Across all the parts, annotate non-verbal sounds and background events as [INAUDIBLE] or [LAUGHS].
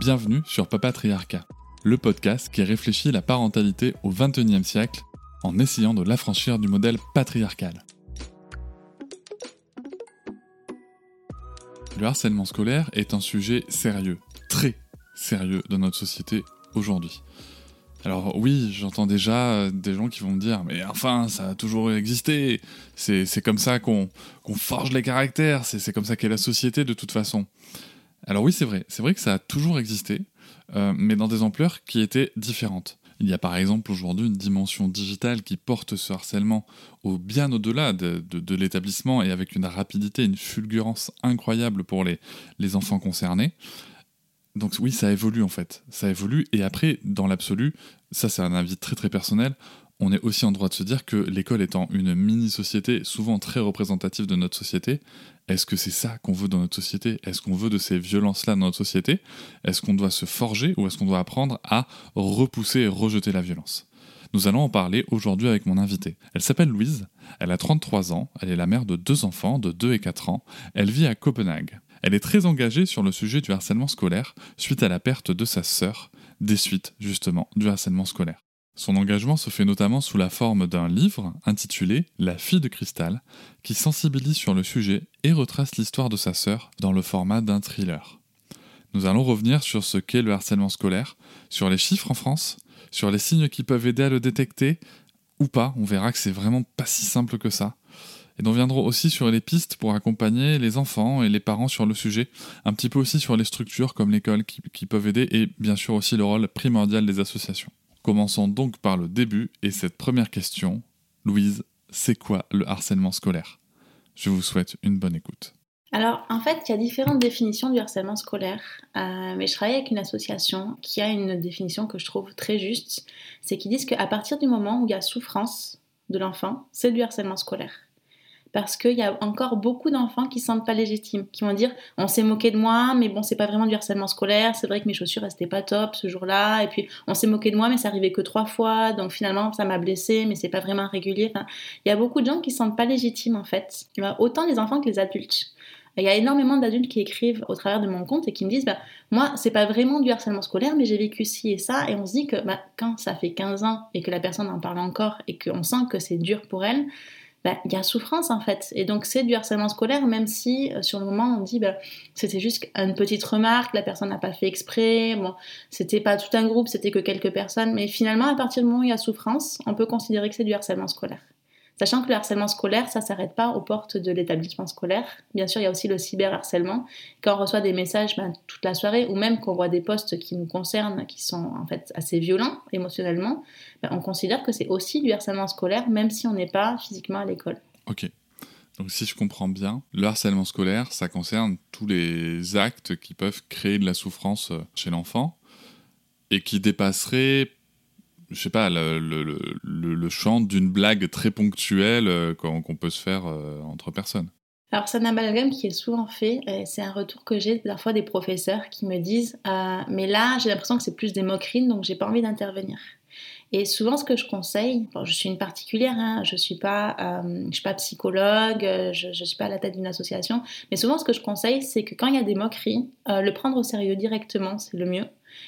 Bienvenue sur Papatriarcat, le podcast qui réfléchit la parentalité au XXIe siècle en essayant de l'affranchir du modèle patriarcal. Le harcèlement scolaire est un sujet sérieux, très sérieux dans notre société aujourd'hui. Alors oui, j'entends déjà euh, des gens qui vont me dire, mais enfin, ça a toujours existé, c'est comme ça qu'on forge les caractères, c'est comme ça qu'est la société de toute façon. Alors oui, c'est vrai, c'est vrai que ça a toujours existé, euh, mais dans des ampleurs qui étaient différentes. Il y a par exemple aujourd'hui une dimension digitale qui porte ce harcèlement au bien au-delà de, l'établissement et avec une rapidité, une fulgurance incroyable pour les, les enfants concernés. Donc oui, ça évolue en fait, ça évolue. Et après, dans l'absolu, ça c'est un avis très très personnel, on est aussi en droit de se dire que l'école étant une mini-société souvent très représentative de notre société, est-ce que c'est ça qu'on veut dans notre société? Est-ce qu'on veut de ces violences-là dans notre société? Est-ce qu'on doit se forger ou est-ce qu'on doit apprendre à repousser et rejeter la violence? Nous allons en parler aujourd'hui avec mon invitée. Elle s'appelle Louise, elle a 33 ans, elle est la mère de deux enfants de 2 et 4 ans, elle vit à Copenhague. Elle est très engagée sur le sujet du harcèlement scolaire suite à la perte de sa sœur, des suites justement du harcèlement scolaire. Son engagement se fait notamment sous la forme d'un livre intitulé La fille de cristal, qui sensibilise sur le sujet et retrace l'histoire de sa sœur dans le format d'un thriller. Nous allons revenir sur ce qu'est le harcèlement scolaire, sur les chiffres en France, sur les signes qui peuvent aider à le détecter, ou pas, on verra que c'est vraiment pas si simple que ça. Et nous reviendrons aussi sur les pistes pour accompagner les enfants et les parents sur le sujet, un petit peu aussi sur les structures comme l'école qui peuvent aider, et bien sûr aussi le rôle primordial des associations. Commençons donc par le début et cette première question. Louise, c'est quoi le harcèlement scolaire? Je vous souhaite une bonne écoute. Alors, en fait, il y a différentes définitions du harcèlement scolaire, euh, mais je travaille avec une association qui a une définition que je trouve très juste. C'est qu'ils disent qu'à partir du moment où il y a souffrance de l'enfant, c'est du harcèlement scolaire parce qu'il y a encore beaucoup d'enfants qui ne se sentent pas légitimes, qui vont dire on s'est moqué de moi, mais bon, c'est pas vraiment du harcèlement scolaire, c'est vrai que mes chaussures restaient pas top ce jour-là, et puis on s'est moqué de moi, mais ça arrivait que trois fois, donc finalement ça m'a blessé, mais c'est pas vraiment régulier. Il y a beaucoup de gens qui se sentent pas légitimes en fait, autant les enfants que les adultes. Il y a énormément d'adultes qui écrivent au travers de mon compte et qui me disent bah, Moi, c'est pas vraiment du harcèlement scolaire, mais j'ai vécu ci et ça. Et on se dit que bah, quand ça fait 15 ans et que la personne en parle encore et qu'on sent que c'est dur pour elle, bah, il y a souffrance en fait. Et donc c'est du harcèlement scolaire, même si euh, sur le moment on dit bah, c'était juste une petite remarque, la personne n'a pas fait exprès, bon, c'était pas tout un groupe, c'était que quelques personnes, mais finalement à partir du moment où il y a souffrance, on peut considérer que c'est du harcèlement scolaire. Sachant que le harcèlement scolaire, ça s'arrête pas aux portes de l'établissement scolaire. Bien sûr, il y a aussi le cyberharcèlement. Quand on reçoit des messages ben, toute la soirée, ou même qu'on voit des posts qui nous concernent, qui sont en fait assez violents émotionnellement, ben, on considère que c'est aussi du harcèlement scolaire, même si on n'est pas physiquement à l'école. Ok. Donc si je comprends bien, le harcèlement scolaire, ça concerne tous les actes qui peuvent créer de la souffrance euh, chez l'enfant et qui dépasseraient je sais pas, le, le, chant d'une blague très ponctuelle euh, qu'on peut se faire euh, entre personnes. Alors c'est un amalgame qui est souvent fait, c'est un retour que j'ai parfois des professeurs qui me disent euh, mais là j'ai l'impression que c'est plus des moqueries donc j'ai pas envie d'intervenir. Et souvent ce que je conseille, je suis une particulière, hein, je suis pas, suis pas psychologue, je, ne suis pas à la tête d'une association, mais souvent ce que je conseille c'est que quand il y a des moqueries, le prendre au sérieux directement c'est le mieux.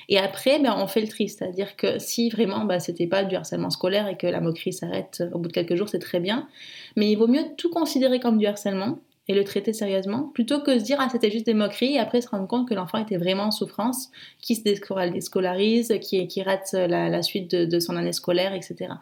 Et après, ben, on fait le tri, c'est-à-dire que si vraiment ben, c'était pas du harcèlement scolaire et que la moquerie s'arrête au bout de quelques jours, c'est très bien. Mais il vaut mieux tout considérer comme du harcèlement et le traiter sérieusement, plutôt que se dire ah c'était juste des moqueries et après se rendre compte que l'enfant était vraiment en souffrance, qui se déscolarise, qui, rate la, suite de, son année scolaire, etc.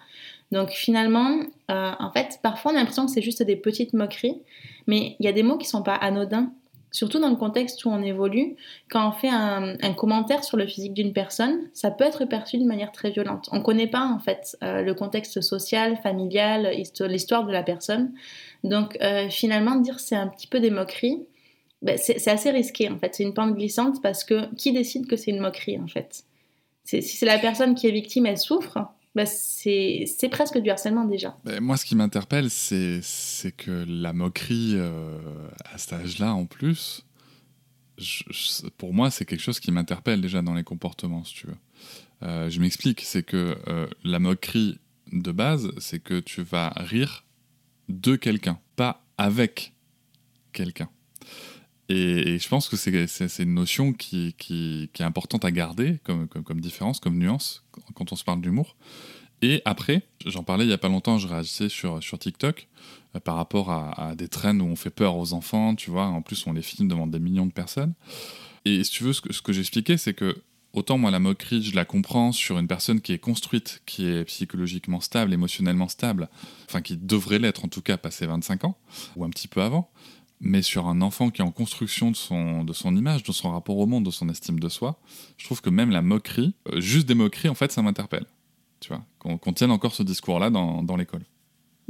Donc finalement, euh, en fait, parfois on a l'impression que c'est juste des petites moqueries, mais il y a des mots qui sont pas anodins surtout dans le contexte où on évolue, quand on fait un, commentaire sur le physique d'une personne, ça peut être perçu d'une manière très violente. On ne connaît pas en fait euh, le contexte social, familial, l'histoire de la personne. Donc euh, finalement, dire c'est un petit peu des moqueries, ben, c'est assez risqué en fait. C'est une pente glissante parce que qui décide que c'est une moquerie en fait? Si c'est la personne qui est victime, elle souffre, ben, c'est presque du harcèlement déjà. Moi, ce qui m'interpelle, c'est que la moquerie euh, à cet âge-là en plus, pour moi, c'est quelque chose qui m'interpelle déjà dans les comportements, si tu veux. Euh, je m'explique, c'est que euh, la moquerie de base, c'est que tu vas rire de quelqu'un, pas avec quelqu'un. Et, je pense que c'est une notion qui, est importante à garder comme, différence, comme nuance, quand on se parle d'humour. Et après, j'en parlais il n'y a pas longtemps, je réagissais sur, TikTok euh, par rapport à, des traînes où on fait peur aux enfants, tu vois, en plus on les filme devant des millions de personnes. Et si tu veux, ce que, ce que j'expliquais, c'est que autant moi la moquerie, je la comprends sur une personne qui est construite, qui est psychologiquement stable, émotionnellement stable, enfin qui devrait l'être en tout cas passé 25 ans, ou un petit peu avant, mais sur un enfant qui est en construction de son, de son image, de son rapport au monde, de son estime de soi, je trouve que même la moquerie, euh, juste des moqueries, en fait, ça m'interpelle. Tu vois, qu'on tienne encore ce discours-là dans, dans l'école.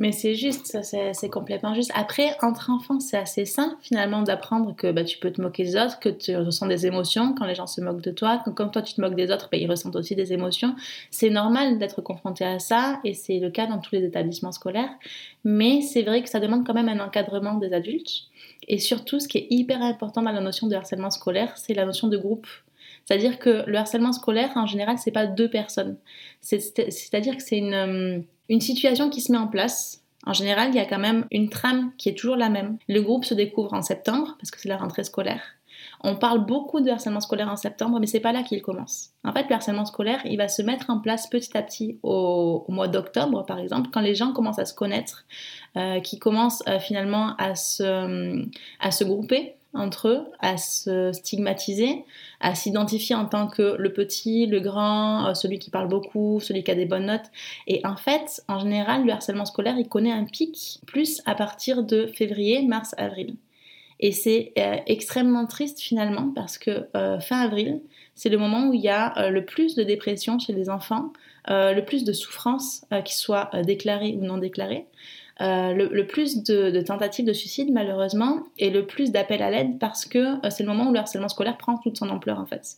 Mais c'est juste, c'est complètement juste. Après, entre enfants, c'est assez sain finalement d'apprendre que bah, tu peux te moquer des autres, que tu ressens des émotions quand les gens se moquent de toi, que quand toi tu te moques des autres, bah, ils ressentent aussi des émotions. C'est normal d'être confronté à ça et c'est le cas dans tous les établissements scolaires. Mais c'est vrai que ça demande quand même un encadrement des adultes. Et surtout, ce qui est hyper important dans la notion de harcèlement scolaire, c'est la notion de groupe. C'est-à-dire que le harcèlement scolaire, en général, c'est pas deux personnes. C'est-à-dire que c'est une euh, une situation qui se met en place. En général, il y a quand même une trame qui est toujours la même. Le groupe se découvre en septembre parce que c'est la rentrée scolaire. On parle beaucoup de harcèlement scolaire en septembre, mais c'est pas là qu'il commence. En fait, le harcèlement scolaire, il va se mettre en place petit à petit au, mois d'octobre, par exemple, quand les gens commencent à se connaître, euh, qui commencent euh, finalement à se, à se grouper entre eux, à se stigmatiser, à s'identifier en tant que le petit, le grand, euh, celui qui parle beaucoup, celui qui a des bonnes notes. Et en fait, en général, le harcèlement scolaire, il connaît un pic plus à partir de février, mars, avril. Et c'est euh, extrêmement triste finalement parce que euh, fin avril, c'est le moment où il y a le plus de dépression chez les enfants, le plus de souffrance, qui soit déclarée ou non déclarée. Euh, le, plus de, tentatives de suicide malheureusement et le plus d'appels à l'aide parce que euh, c'est le moment où le harcèlement scolaire prend toute son ampleur en fait.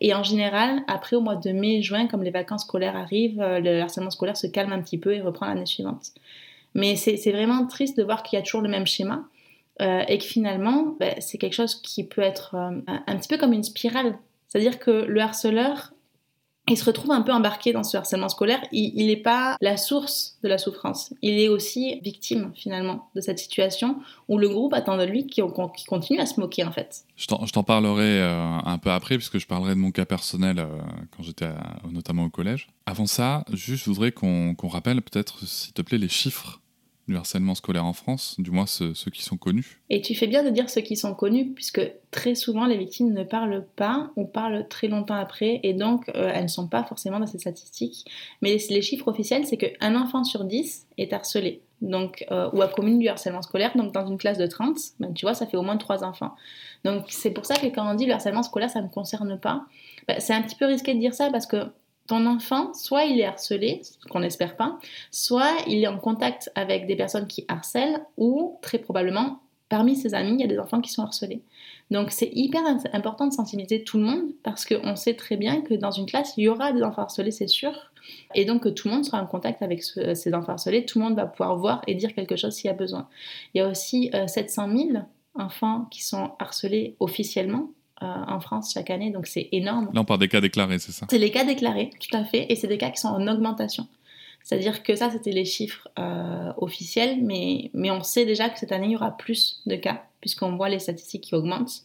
Et en général, après au mois de mai, juin, comme les vacances scolaires arrivent, euh, le harcèlement scolaire se calme un petit peu et reprend l'année suivante. Mais c'est vraiment triste de voir qu'il y a toujours le même schéma et que finalement, ben, c'est quelque chose qui peut être un petit peu comme une spirale. C'est-à-dire que le harceleur il se retrouve un peu embarqué dans ce harcèlement scolaire. Il n'est pas la source de la souffrance. Il est aussi victime finalement de cette situation où le groupe attend de lui qui, continue à se moquer en fait. Je t'en parlerai euh, un peu après puisque je parlerai de mon cas personnel euh, quand j'étais notamment au collège. Avant ça, juste je voudrais qu'on rappelle peut-être s'il te plaît les chiffres du harcèlement scolaire en France, du moins ceux, qui sont connus. Et tu fais bien de dire ceux qui sont connus, puisque très souvent les victimes ne parlent pas ou parlent très longtemps après, et donc euh, elles ne sont pas forcément dans ces statistiques. Mais les chiffres officiels, c'est qu'un enfant sur 10 est harcelé, donc, euh, ou a commis du harcèlement scolaire, donc dans une classe de 30, ben, tu vois, ça fait au moins 3 enfants. Donc c'est pour ça que quand on dit le harcèlement scolaire, ça ne me concerne pas, ben, c'est un petit peu risqué de dire ça, parce que ton enfant, soit il est harcelé, ce qu'on n'espère pas, soit il est en contact avec des personnes qui harcèlent, ou très probablement, parmi ses amis, il y a des enfants qui sont harcelés. Donc c'est hyper important de sensibiliser tout le monde parce qu'on sait très bien que dans une classe, il y aura des enfants harcelés, c'est sûr. Et donc que tout le monde sera en contact avec ces enfants harcelés, tout le monde va pouvoir voir et dire quelque chose s'il y a besoin. Il y a aussi 700 euh, 000 enfants qui sont harcelés officiellement euh, en France chaque année, donc c'est énorme. Là, on parle des cas déclarés, c'est ça C'est les cas déclarés, tout à fait, et c'est des cas qui sont en augmentation. C'est-à-dire que ça, c'était les chiffres euh, officiels, mais, mais on sait déjà que cette année, il y aura plus de cas, puisqu'on voit les statistiques qui augmentent.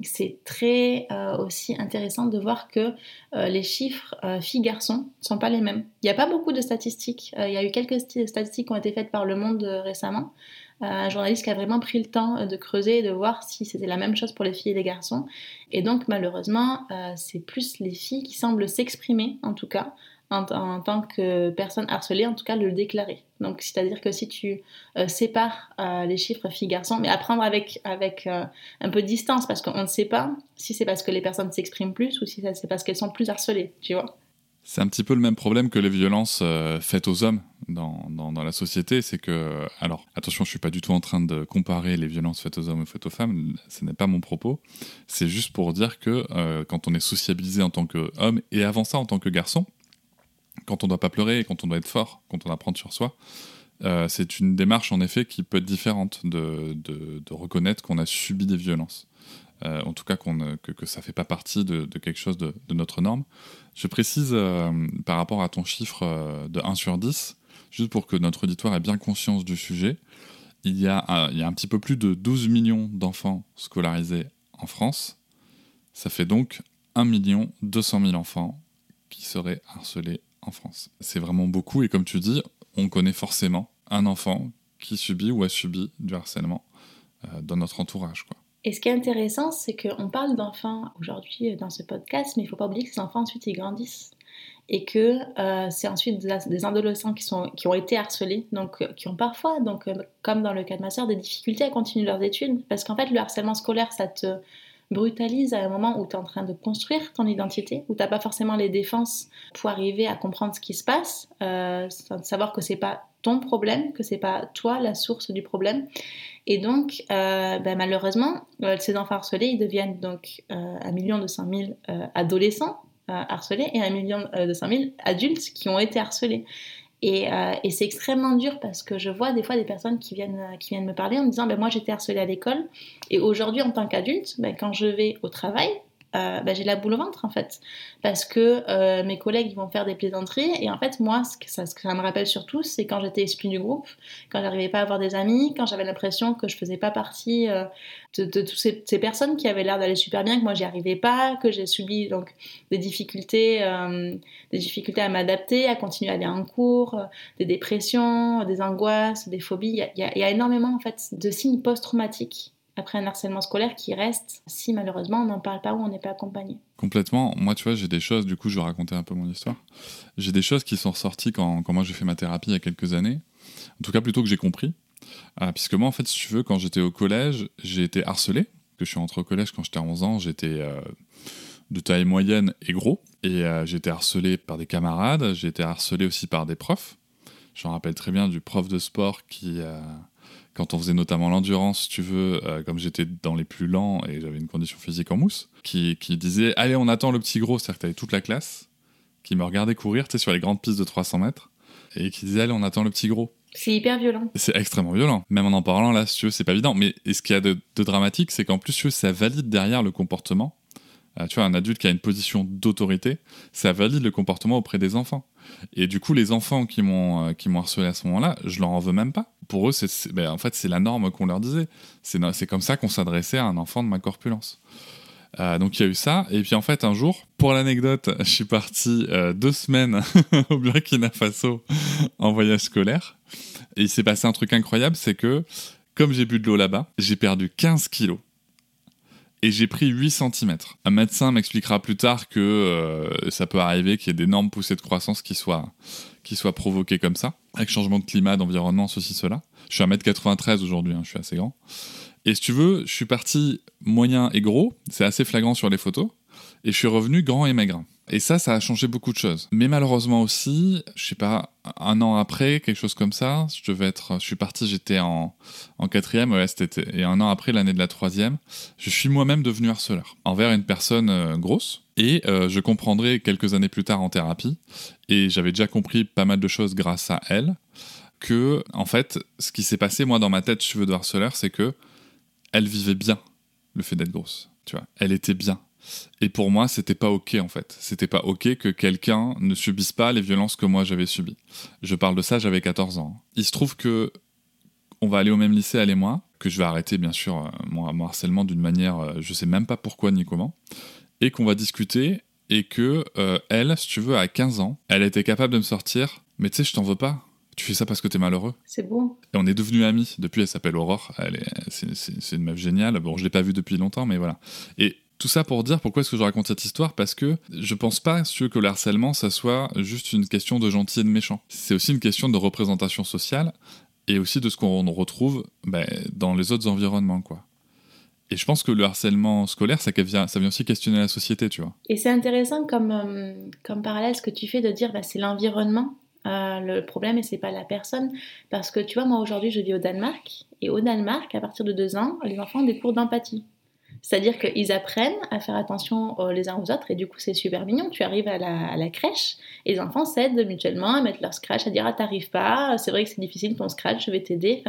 C'est très euh, aussi intéressant de voir que les chiffres filles-garçons ne sont pas les mêmes. Il n'y a pas beaucoup de statistiques. il y a eu quelques statistiques qui ont été faites par Le Monde récemment, un journaliste qui a vraiment pris le temps euh, de creuser et de voir si c'était la même chose pour les filles et les garçons. Et donc malheureusement, euh, c'est plus les filles qui semblent s'exprimer, en tout cas, en, tant que personne harcelée, en tout cas le déclarer. Donc c'est-à-dire que si tu euh, sépares les chiffres filles-garçons, mais à prendre avec, avec un peu de distance, parce qu'on ne sait pas si c'est parce que les personnes s'expriment plus ou si c'est parce qu'elles sont plus harcelées, tu vois. C'est un petit peu le même problème que les violences faites aux hommes. dans, dans, la société, c'est que, alors attention, je suis pas du tout en train de comparer les violences faites aux hommes et faites aux femmes, ce n'est pas mon propos, c'est juste pour dire que euh, quand on est sociabilisé en tant qu'homme, et avant ça en tant que garçon, quand on doit pas pleurer, quand on doit être fort, quand on apprend sur soi, euh, c'est une démarche en effet qui peut être différente de, de reconnaître qu'on a subi des violences. Euh, en tout cas que, ça fait pas partie de, quelque chose de, notre norme. Je précise euh, par rapport à ton chiffre euh, de 1 sur 10, juste pour que notre auditoire ait bien conscience du sujet, il y a un, petit peu plus de 12 millions d'enfants scolarisés en France. Ça fait donc 1 million 200 000 enfants qui seraient harcelés en France. C'est vraiment beaucoup et comme tu dis, on connaît forcément un enfant qui subit ou a subi du harcèlement dans notre entourage. Et ce qui est intéressant, c'est qu'on parle d'enfants aujourd'hui dans ce podcast, mais il ne faut pas oublier que ces enfants ensuite ils grandissent. Et que euh, c'est ensuite des adolescents qui, sont, qui ont été harcelés, donc euh, qui ont parfois, donc, euh, comme dans le cas de ma soeur, des difficultés à continuer leurs études, parce qu'en fait le harcèlement scolaire, ça te brutalise à un moment où tu es en train de construire ton identité, où tu n'as pas forcément les défenses pour arriver à comprendre ce qui se passe, euh, savoir que c'est pas ton problème, que c'est pas toi la source du problème. Et donc, euh, ben, malheureusement, euh, ces enfants harcelés, ils deviennent donc euh, un million de cent mille adolescents harcelés et un million de cent mille adultes qui ont été harcelés. Et, et c'est extrêmement dur parce que je vois des fois des personnes qui viennent, qui viennent me parler en me disant ben, Moi, j'étais harcelée à l'école. Et aujourd'hui, en tant qu'adulte, ben, quand je vais au travail, euh, bah, j'ai la boule au ventre en fait. Parce que euh, mes collègues ils vont faire des plaisanteries et en fait moi ce que ça, ça me rappelle surtout c'est quand j'étais exclue du groupe, quand j'arrivais pas à avoir des amis, quand j'avais l'impression que je faisais pas partie euh, de, toutes ces, personnes qui avaient l'air d'aller super bien, que moi j'y arrivais pas, que j'ai subi donc des difficultés, des difficultés à m'adapter, à continuer à aller en cours, des dépressions, des angoisses, des phobies. Il y y a énormément en fait de signes post-traumatiques après un harcèlement scolaire qui reste si malheureusement on n'en parle pas ou on n'est pas accompagné. Complètement. Moi, tu vois, j'ai des choses, du coup, je vais raconter un peu mon histoire. J'ai des choses qui sont ressorties quand, quand moi j'ai fait ma thérapie il y a quelques années. En tout cas, plutôt que j'ai compris. Euh, puisque moi, en fait, si tu veux, quand j'étais au collège, j'ai été harcelé. Que je suis rentré au collège quand j'étais 11 ans, j'étais euh, de taille moyenne et gros. Et euh, j'ai été harcelé par des camarades, j'ai été harcelé aussi par des profs. Je me rappelle très bien du prof de sport qui quand on faisait notamment l'endurance, si tu veux, euh, comme j'étais dans les plus lents et j'avais une condition physique en mousse, qui, qui disait Allez, on attend le petit gros, c'est-à-dire que t'avais toute la classe, qui me regardait courir, tu sais, sur les grandes pistes de 300 mètres, et qui disait Allez, on attend le petit gros. C'est hyper violent. C'est extrêmement violent. Même en en parlant, là, si tu veux, c'est pas évident. Mais et ce qu'il y a de, de dramatique, c'est qu'en plus, tu veux, ça valide derrière le comportement. Euh, tu vois, un adulte qui a une position d'autorité, ça valide le comportement auprès des enfants. Et du coup, les enfants qui m'ont euh, qui harcelé à ce moment-là, je leur en veux même pas. Pour eux, c'est ben, en fait c'est la norme qu'on leur disait. C'est comme ça qu'on s'adressait à un enfant de ma corpulence. Euh, donc il y a eu ça. Et puis en fait, un jour, pour l'anecdote, je suis parti euh, deux semaines [LAUGHS] au Burkina Faso en voyage scolaire. Et il s'est passé un truc incroyable, c'est que comme j'ai bu de l'eau là-bas, j'ai perdu 15 kilos et j'ai pris 8 cm. Un médecin m'expliquera plus tard que euh, ça peut arriver qu'il y ait d'énormes poussées de croissance qui soient, qui soient provoquées comme ça, avec changement de climat, d'environnement, ceci, cela. Je suis à 1m93 aujourd'hui, hein, je suis assez grand. Et si tu veux, je suis parti moyen et gros, c'est assez flagrant sur les photos, et je suis revenu grand et maigre. Et ça, ça a changé beaucoup de choses. Mais malheureusement aussi, je sais pas, un an après, quelque chose comme ça, je devais être, je suis parti, j'étais en, en quatrième, ouais, et un an après, l'année de la troisième, je suis moi-même devenu harceleur envers une personne euh, grosse. Et euh, je comprendrai quelques années plus tard en thérapie, et j'avais déjà compris pas mal de choses grâce à elle, que, en fait, ce qui s'est passé, moi, dans ma tête, je veux de harceleur, c'est que elle vivait bien le fait d'être grosse. Tu vois, elle était bien et pour moi, c'était pas ok en fait. C'était pas ok que quelqu'un ne subisse pas les violences que moi j'avais subies. Je parle de ça, j'avais 14 ans. Il se trouve que on va aller au même lycée, elle et moi, que je vais arrêter bien sûr euh, mon, harcèlement d'une manière, euh, je sais même pas pourquoi ni comment, et qu'on va discuter et que euh, elle, si tu veux, à 15 ans, elle était capable de me sortir, mais tu sais, je t'en veux pas. Tu fais ça parce que t'es malheureux. C'est beau. Et on est devenus amis. Depuis, elle s'appelle Aurore. Elle est, c'est, une meuf géniale. Bon, je l'ai pas vue depuis longtemps, mais voilà. Et tout ça pour dire pourquoi est-ce que je raconte cette histoire Parce que je pense pas que le harcèlement, ça soit juste une question de gentil et de méchant. C'est aussi une question de représentation sociale et aussi de ce qu'on retrouve bah, dans les autres environnements, quoi. Et je pense que le harcèlement scolaire, ça vient, ça vient aussi questionner la société, tu vois. Et c'est intéressant comme, euh, comme parallèle ce que tu fais de dire, bah, c'est l'environnement euh, le problème et c'est pas la personne parce que tu vois moi aujourd'hui je vis au Danemark et au Danemark à partir de deux ans les enfants ont des cours d'empathie c'est-à-dire qu'ils apprennent à faire attention euh, les uns aux autres et du coup c'est super mignon. Tu arrives à la, crèche et les enfants s'aident mutuellement à mettre leur scratch, à dire ah t'arrives pas, c'est vrai que c'est difficile ton scratch, je vais t'aider.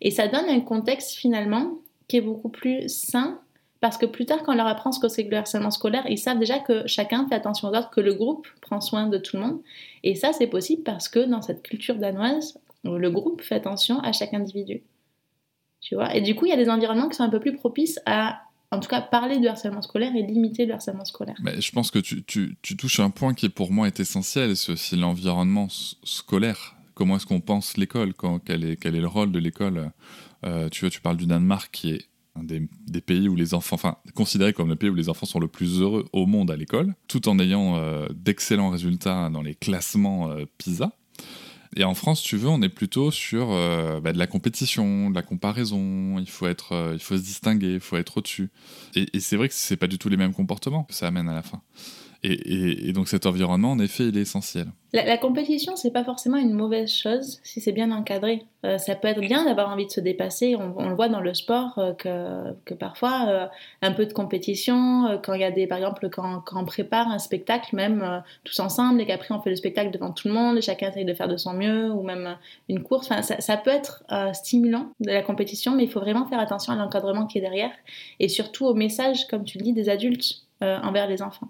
et ça donne un contexte finalement qui est beaucoup plus sain parce que plus tard, quand on leur apprend ce que c'est que le harcèlement scolaire, ils savent déjà que chacun fait attention aux autres, que le groupe prend soin de tout le monde. Et ça, c'est possible parce que dans cette culture danoise, le groupe fait attention à chaque individu. Tu vois? Et du coup, il y a des environnements qui sont un peu plus propices à en tout cas parler du harcèlement scolaire et limiter le harcèlement scolaire. Mais je pense que tu, touches un point qui pour moi est essentiel, c'est aussi l'environnement scolaire. Comment est-ce qu'on pense l'école quel est, le rôle de l'école euh, Tu tu parles du Danemark qui est un des, des, pays où les enfants, enfin considéré comme le pays où les enfants sont le plus heureux au monde à l'école, tout en ayant euh, d'excellents résultats dans les classements euh, PISA. Et en France, tu veux, on est plutôt sur euh, bah, de la compétition, de la comparaison. Il faut être, euh, il faut se distinguer, il faut être au-dessus. Et, et c'est vrai que c'est pas du tout les mêmes comportements que ça amène à la fin. Et, donc cet environnement, en effet, il est essentiel. La, la compétition, c'est pas forcément une mauvaise chose si c'est bien encadré. Euh, ça peut être bien d'avoir envie de se dépasser. On, le voit dans le sport euh, que, parfois euh, un peu de compétition, quand il y a des, par exemple, quand, quand on prépare un spectacle, même tous ensemble, et qu'après on fait le spectacle devant tout le monde, et chacun essaye de faire de son mieux, ou même une course. Enfin, ça, ça peut être stimulant de la compétition, mais il faut vraiment faire attention à l'encadrement qui est derrière, et surtout au message, comme tu le dis, des adultes envers les enfants.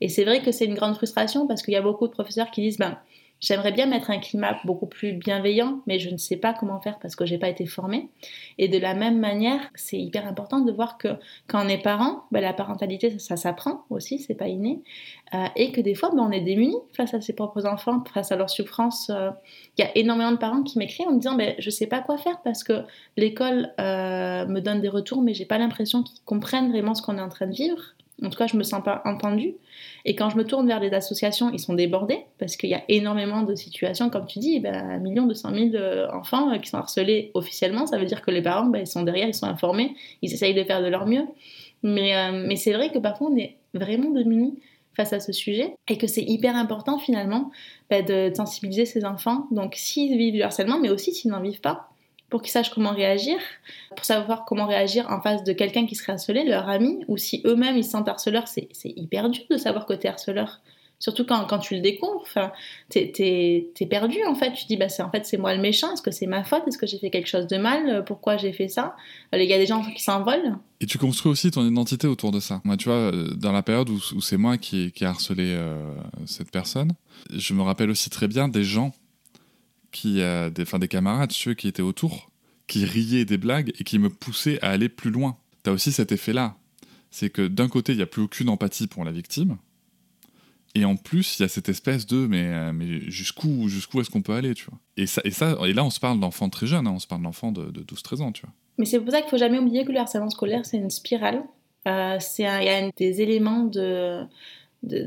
Et c'est vrai que c'est une grande frustration parce qu'il y a beaucoup de professeurs qui disent ben, J'aimerais bien mettre un climat beaucoup plus bienveillant, mais je ne sais pas comment faire parce que j'ai pas été formée. Et de la même manière, c'est hyper important de voir que quand on est parent, ben, la parentalité, ça, s'apprend aussi, c'est pas inné. Euh, et que des fois, ben, on est démunis face à ses propres enfants, face à leurs souffrances. Euh. Il y a énormément de parents qui m'écrivent en me disant ben, Je sais pas quoi faire parce que l'école euh, me donne des retours, mais j'ai pas l'impression qu'ils comprennent vraiment ce qu'on est en train de vivre. En tout cas, je me sens pas entendue. Et quand je me tourne vers les associations, ils sont débordés parce qu'il y a énormément de situations, comme tu dis, ben, million deux cent mille euh, enfants euh, qui sont harcelés officiellement. Ça veut dire que les parents, ben, ils sont derrière, ils sont informés, ils essayent de faire de leur mieux. Mais, euh, mais c'est vrai que parfois, on est vraiment démunis face à ce sujet et que c'est hyper important finalement ben, de sensibiliser ces enfants. Donc, s'ils vivent du harcèlement, mais aussi s'ils n'en vivent pas, pour qu'ils sachent comment réagir, pour savoir comment réagir en face de quelqu'un qui serait harcelé, leur ami, ou si eux-mêmes ils se sentent harceleurs, c'est hyper dur de savoir que t'es harceleur. Surtout quand, quand, tu le découvres, t'es es, perdu en fait. Tu dis, bah, en fait, c'est moi le méchant. Est-ce que c'est ma faute Est-ce que j'ai fait quelque chose de mal Pourquoi j'ai fait ça? Il y a des gens qui s'envolent. Et tu construis aussi ton identité autour de ça. Tu vois, euh, dans la période où, c'est moi qui, qui ai harcelé euh, cette personne, je me rappelle aussi très bien des gens qui, a des, des camarades, ceux qui étaient autour, qui riaient des blagues et qui me poussaient à aller plus loin. T'as aussi cet effet-là. C'est que d'un côté, il n'y a plus aucune empathie pour la victime. Et en plus, il y a cette espèce de mais, euh, mais jusqu'où jusqu'où est-ce qu'on peut aller, tu vois? Et, ça, et, ça, et là, on se parle d'enfants très jeunes, hein, on se parle d'enfants de, de 12-13 ans, tu vois. Mais c'est pour ça qu'il faut jamais oublier que le harcèlement scolaire, c'est une spirale. Euh, il y a des éléments de,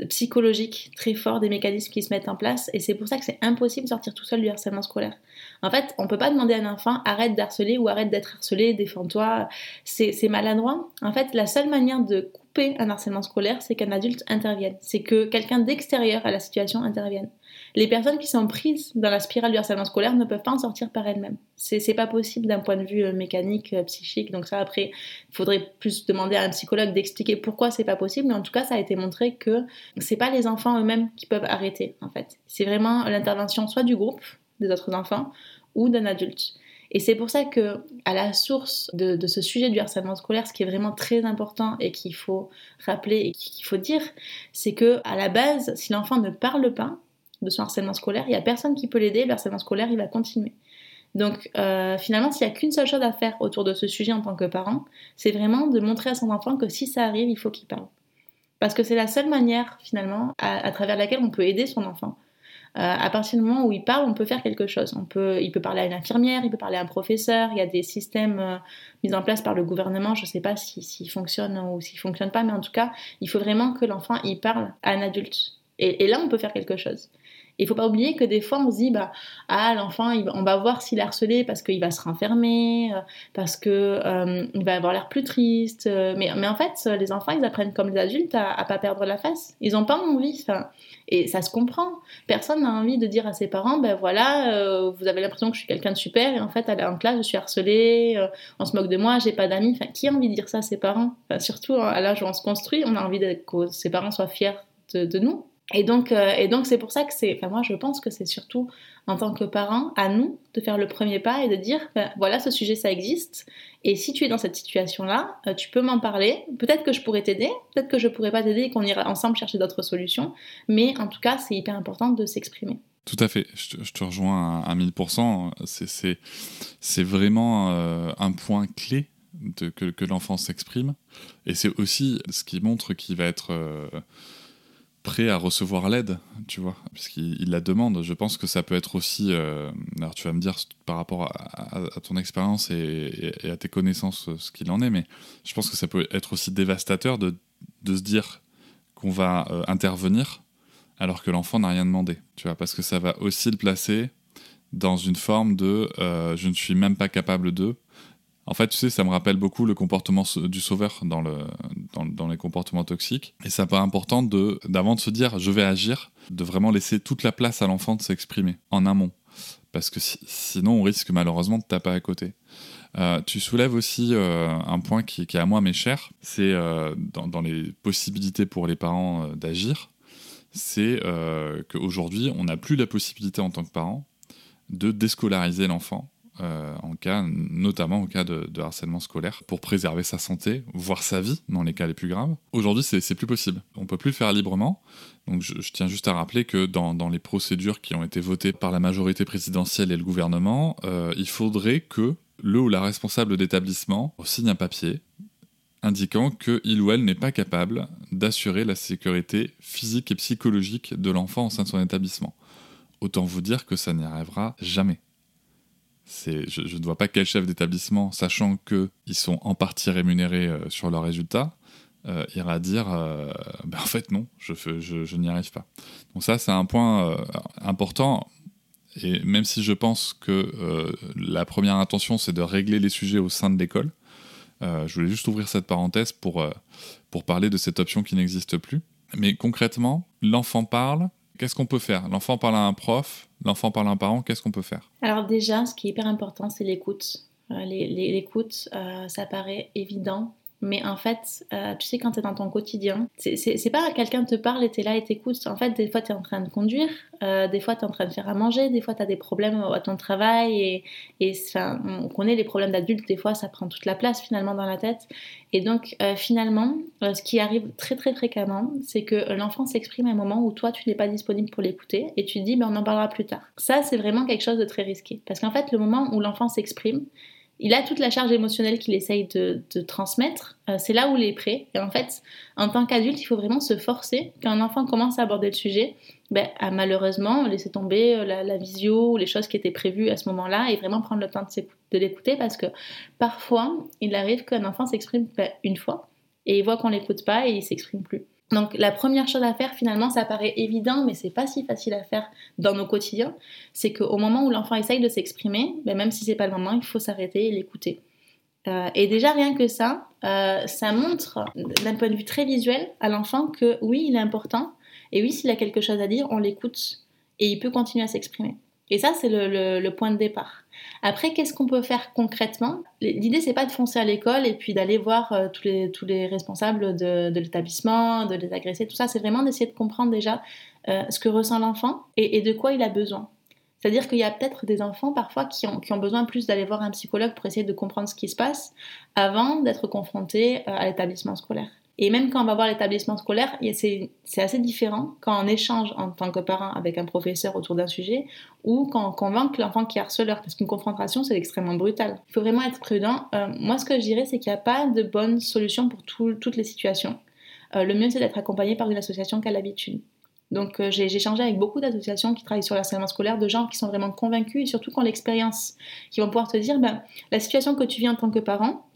psychologique très fort, des mécanismes qui se mettent en place, et c'est pour ça que c'est impossible de sortir tout seul du harcèlement scolaire. En fait, on peut pas demander à un enfant arrête d'harceler ou arrête d'être harcelé, défends-toi, c'est maladroit. En fait, la seule manière de couper un harcèlement scolaire, c'est qu'un adulte intervienne, c'est que quelqu'un d'extérieur à la situation intervienne les personnes qui sont prises dans la spirale du harcèlement scolaire ne peuvent pas en sortir par elles-mêmes. C'est pas possible d'un point de vue euh, mécanique, euh, psychique. Donc ça, après, il faudrait plus demander à un psychologue d'expliquer pourquoi c'est pas possible. Mais en tout cas, ça a été montré que c'est pas les enfants eux-mêmes qui peuvent arrêter, en fait. C'est vraiment l'intervention soit du groupe, des autres enfants, ou d'un adulte. Et c'est pour ça que, à la source de, de, ce sujet du harcèlement scolaire, ce qui est vraiment très important et qu'il faut rappeler et qu'il faut dire, c'est que, à la base, si l'enfant ne parle pas, de son harcèlement scolaire, il n'y a personne qui peut l'aider, le harcèlement scolaire, il va continuer. Donc euh, finalement, s'il n'y a qu'une seule chose à faire autour de ce sujet en tant que parent, c'est vraiment de montrer à son enfant que si ça arrive, il faut qu'il parle. Parce que c'est la seule manière, finalement, à, travers laquelle on peut aider son enfant. Euh, à partir du moment où il parle, on peut faire quelque chose. On peut, il peut parler à une infirmière, il peut parler à un professeur. Il y a des systèmes euh, mis en place par le gouvernement. Je ne sais pas s'ils si, fonctionnent ou s'ils ne fonctionnent pas, mais en tout cas, il faut vraiment que l'enfant il parle à un adulte. Et là, on peut faire quelque chose. Il faut pas oublier que des fois, on se dit, bah, ah, l'enfant, on va voir s'il est harcelé parce qu'il va se renfermer, euh, parce qu'il euh, va avoir l'air plus triste. Euh, mais, mais en fait, les enfants, ils apprennent comme les adultes à, ne pas perdre la face. Ils n'ont pas envie, et ça se comprend. Personne n'a envie de dire à ses parents, ben voilà, vous avez l'impression que je suis quelqu'un de super, et en fait, en classe, je suis harcelée, on se moque de moi, j'ai pas d'amis. Qui a envie de dire ça à ses parents? Surtout à l'âge où on se construit, on a envie que ses parents soient fiers de nous. Et donc, euh, et donc c'est pour ça que c'est, enfin moi je pense que c'est surtout en tant que parent à nous de faire le premier pas et de dire, voilà ce sujet ça existe et si tu es dans cette situation-là, euh, tu peux m'en parler. Peut-être que je pourrais t'aider, peut-être que je pourrais pas t'aider et qu'on ira ensemble chercher d'autres solutions, mais en tout cas c'est hyper important de s'exprimer. Tout à fait, je te, rejoins à, 1000%. C'est, vraiment euh, un point clé que l'enfant s'exprime et c'est aussi ce qui montre qu'il va être prêt à recevoir l'aide, tu vois, puisqu'il la demande. Je pense que ça peut être aussi, euh, alors tu vas me dire par rapport à, ton expérience et, à tes connaissances ce qu'il en est, mais je pense que ça peut être aussi dévastateur de, de se dire qu'on va euh, intervenir alors que l'enfant n'a rien demandé, tu vois, parce que ça va aussi le placer dans une forme de euh, je ne suis même pas capable de, en fait, tu sais, ça me rappelle beaucoup le comportement du sauveur dans, le, dans, les comportements toxiques. Et ça paraît important de, d'avant de se dire je vais agir, de vraiment laisser toute la place à l'enfant de s'exprimer en amont. Parce que sinon, on risque malheureusement de taper à côté. Euh, tu soulèves aussi euh, un point qui, est à moi mais cher, c'est euh, dans, les possibilités pour les parents d'agir, c'est qu'aujourd'hui, on n'a plus la possibilité en tant que parent de déscolariser l'enfant euh, en cas, notamment en cas de, harcèlement scolaire, pour préserver sa santé, voire sa vie dans les cas les plus graves. Aujourd'hui, c'est plus possible. On peut plus le faire librement. Donc, je, tiens juste à rappeler que dans, les procédures qui ont été votées par la majorité présidentielle et le gouvernement, euh, il faudrait que le ou la responsable d'établissement signe un papier indiquant qu'il ou elle n'est pas capable d'assurer la sécurité physique et psychologique de l'enfant au sein de son établissement. Autant vous dire que ça n'y arrivera jamais je, ne vois pas quel chef d'établissement, sachant qu'ils sont en partie rémunérés euh, sur leurs résultats, euh, ira dire euh, ben, en fait non, je, je, n'y arrive pas. Donc ça c'est un point important. Et même si je pense que la première intention c'est de régler les sujets au sein de l'école, je voulais juste ouvrir cette parenthèse pour, pour parler de cette option qui n'existe plus. Mais concrètement, l'enfant parle, qu'est-ce qu'on peut faire? L'enfant parle à un prof, l'enfant parle à un parent, qu'est-ce qu'on peut faire? Alors déjà, ce qui est hyper important, c'est l'écoute. Euh, l'écoute, euh, ça paraît évident, mais en fait, euh, tu sais, quand tu es dans ton quotidien, c'est pas quelqu'un te parle et tu es là et t'écoutes. En fait, des fois, tu es en train de conduire, euh, des fois, tu es en train de faire à manger, des fois, tu as des problèmes à ton travail. Et, et on connaît les problèmes d'adultes, des fois, ça prend toute la place finalement dans la tête. Et donc, euh, finalement, ce qui arrive très très fréquemment, c'est que l'enfant s'exprime à un moment où toi, tu n'es pas disponible pour l'écouter et tu dis, ben, on en parlera plus tard. Ça, c'est vraiment quelque chose de très risqué. Parce qu'en fait, le moment où l'enfant s'exprime, il a toute la charge émotionnelle qu'il essaye de, transmettre. Euh, c'est là où il est prêt. Et en fait, en tant qu'adulte, il faut vraiment se forcer. Quand un enfant commence à aborder le sujet, ben, à malheureusement laisser tomber euh, la, visio ou les choses qui étaient prévues à ce moment-là et vraiment prendre le temps de, l'écouter parce que parfois, il arrive qu'un enfant s'exprime ben, une fois et il voit qu'on l'écoute pas et il s'exprime plus. Donc la première chose à faire, finalement, ça paraît évident, mais c'est pas si facile à faire dans nos quotidiens, c'est qu'au moment où l'enfant essaye de s'exprimer, ben, même si c'est pas le moment, il faut s'arrêter et l'écouter. Euh, et déjà rien que ça, euh, ça montre d'un point de vue très visuel à l'enfant que oui, il est important, et oui, s'il a quelque chose à dire, on l'écoute, et il peut continuer à s'exprimer. Et ça, c'est le, point de départ. Après, qu'est-ce qu'on peut faire concrètement? L'idée, c'est pas de foncer à l'école et puis d'aller voir euh, tous, les, responsables de, l'établissement, de les agresser, tout ça. C'est vraiment d'essayer de comprendre déjà euh, ce que ressent l'enfant et, de quoi il a besoin. C'est-à-dire qu'il y a peut-être des enfants parfois qui ont, qui ont besoin plus d'aller voir un psychologue pour essayer de comprendre ce qui se passe avant d'être confrontés euh, à l'établissement scolaire. Et même quand on va voir l'établissement scolaire, c'est assez différent quand on échange en tant que parent avec un professeur autour d'un sujet ou quand on convainc l'enfant qui est harceleur, parce qu'une confrontation, c'est extrêmement brutal. Il faut vraiment être prudent. Euh, moi, ce que je dirais, c'est qu'il n'y a pas de bonne solution pour toutes les situations. Euh, le mieux, c'est d'être accompagné par une association qui a l'habitude. Donc euh, j'ai échangé avec beaucoup d'associations qui travaillent sur le harcèlement scolaire, de gens qui sont vraiment convaincus et surtout qui ont l'expérience, qui vont pouvoir te dire, ben, la situation que tu vis en tant que parent,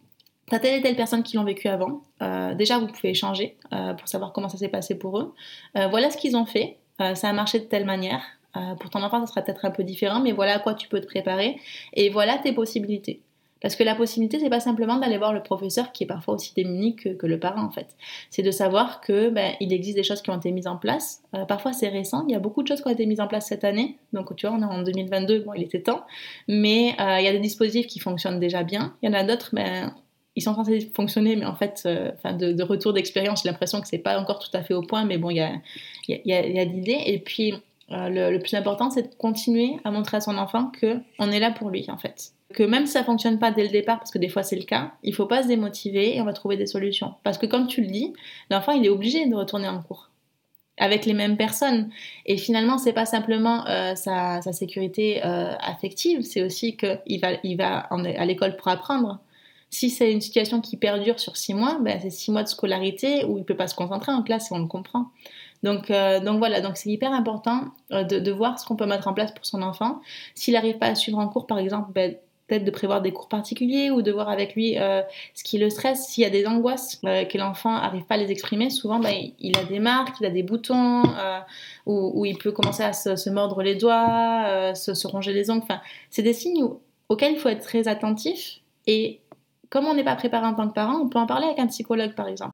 T'as telle et telle personne qui l'ont vécu avant. Euh, déjà, vous pouvez échanger euh, pour savoir comment ça s'est passé pour eux. Euh, voilà ce qu'ils ont fait. ça a marché de telle manière. Pour ton enfant, ça sera peut-être un peu différent, mais voilà à quoi tu peux te préparer et voilà tes possibilités. Parce que la possibilité, c'est pas simplement d'aller voir le professeur qui est parfois aussi démuni que, le parent en fait. C'est de savoir que ben, il existe des choses qui ont été mises en place. Parfois c'est récent, il y a beaucoup de choses qui ont été mises en place cette année. Donc tu vois, on est en 2022, bon il était temps. Mais il y a des dispositifs qui fonctionnent déjà bien. Il y en a d'autres, ben, ils sont censés fonctionner, mais en fait, euh, de, retour d'expérience, j'ai l'impression que c'est pas encore tout à fait au point. Mais bon, il y a, y, a, y a l'idée. Et puis le, le plus important, c'est de continuer à montrer à son enfant que on est là pour lui en fait que même si ça fonctionne pas dès le départ, parce que des fois c'est le cas, il faut pas se démotiver et on va trouver des solutions. Parce que comme tu le dis, l'enfant il est obligé de retourner en cours avec les mêmes personnes. Et finalement, c'est pas simplement euh, sa, sécurité euh, affective, c'est aussi qu'il va, il va à l'école pour apprendre. Si c'est une situation qui perdure sur six mois, ben c'est six mois de scolarité où il peut pas se concentrer en classe et on le comprend. Donc, euh, donc voilà, donc c'est hyper important euh, de, voir ce qu'on peut mettre en place pour son enfant. S'il n'arrive pas à suivre en cours, par exemple, ben, peut-être de prévoir des cours particuliers ou de voir avec lui euh, ce qui le stresse. S'il y a des angoisses que l'enfant n'arrive pas à les exprimer, souvent bah, il a des marques, il a des boutons, euh, où, il peut commencer à se, mordre les doigts, se, se, ronger les ongles. Enfin, c'est des signes auxquels il faut être très attentif. Et comme on n'est pas préparé en tant que parent, on peut en parler avec un psychologue par exemple.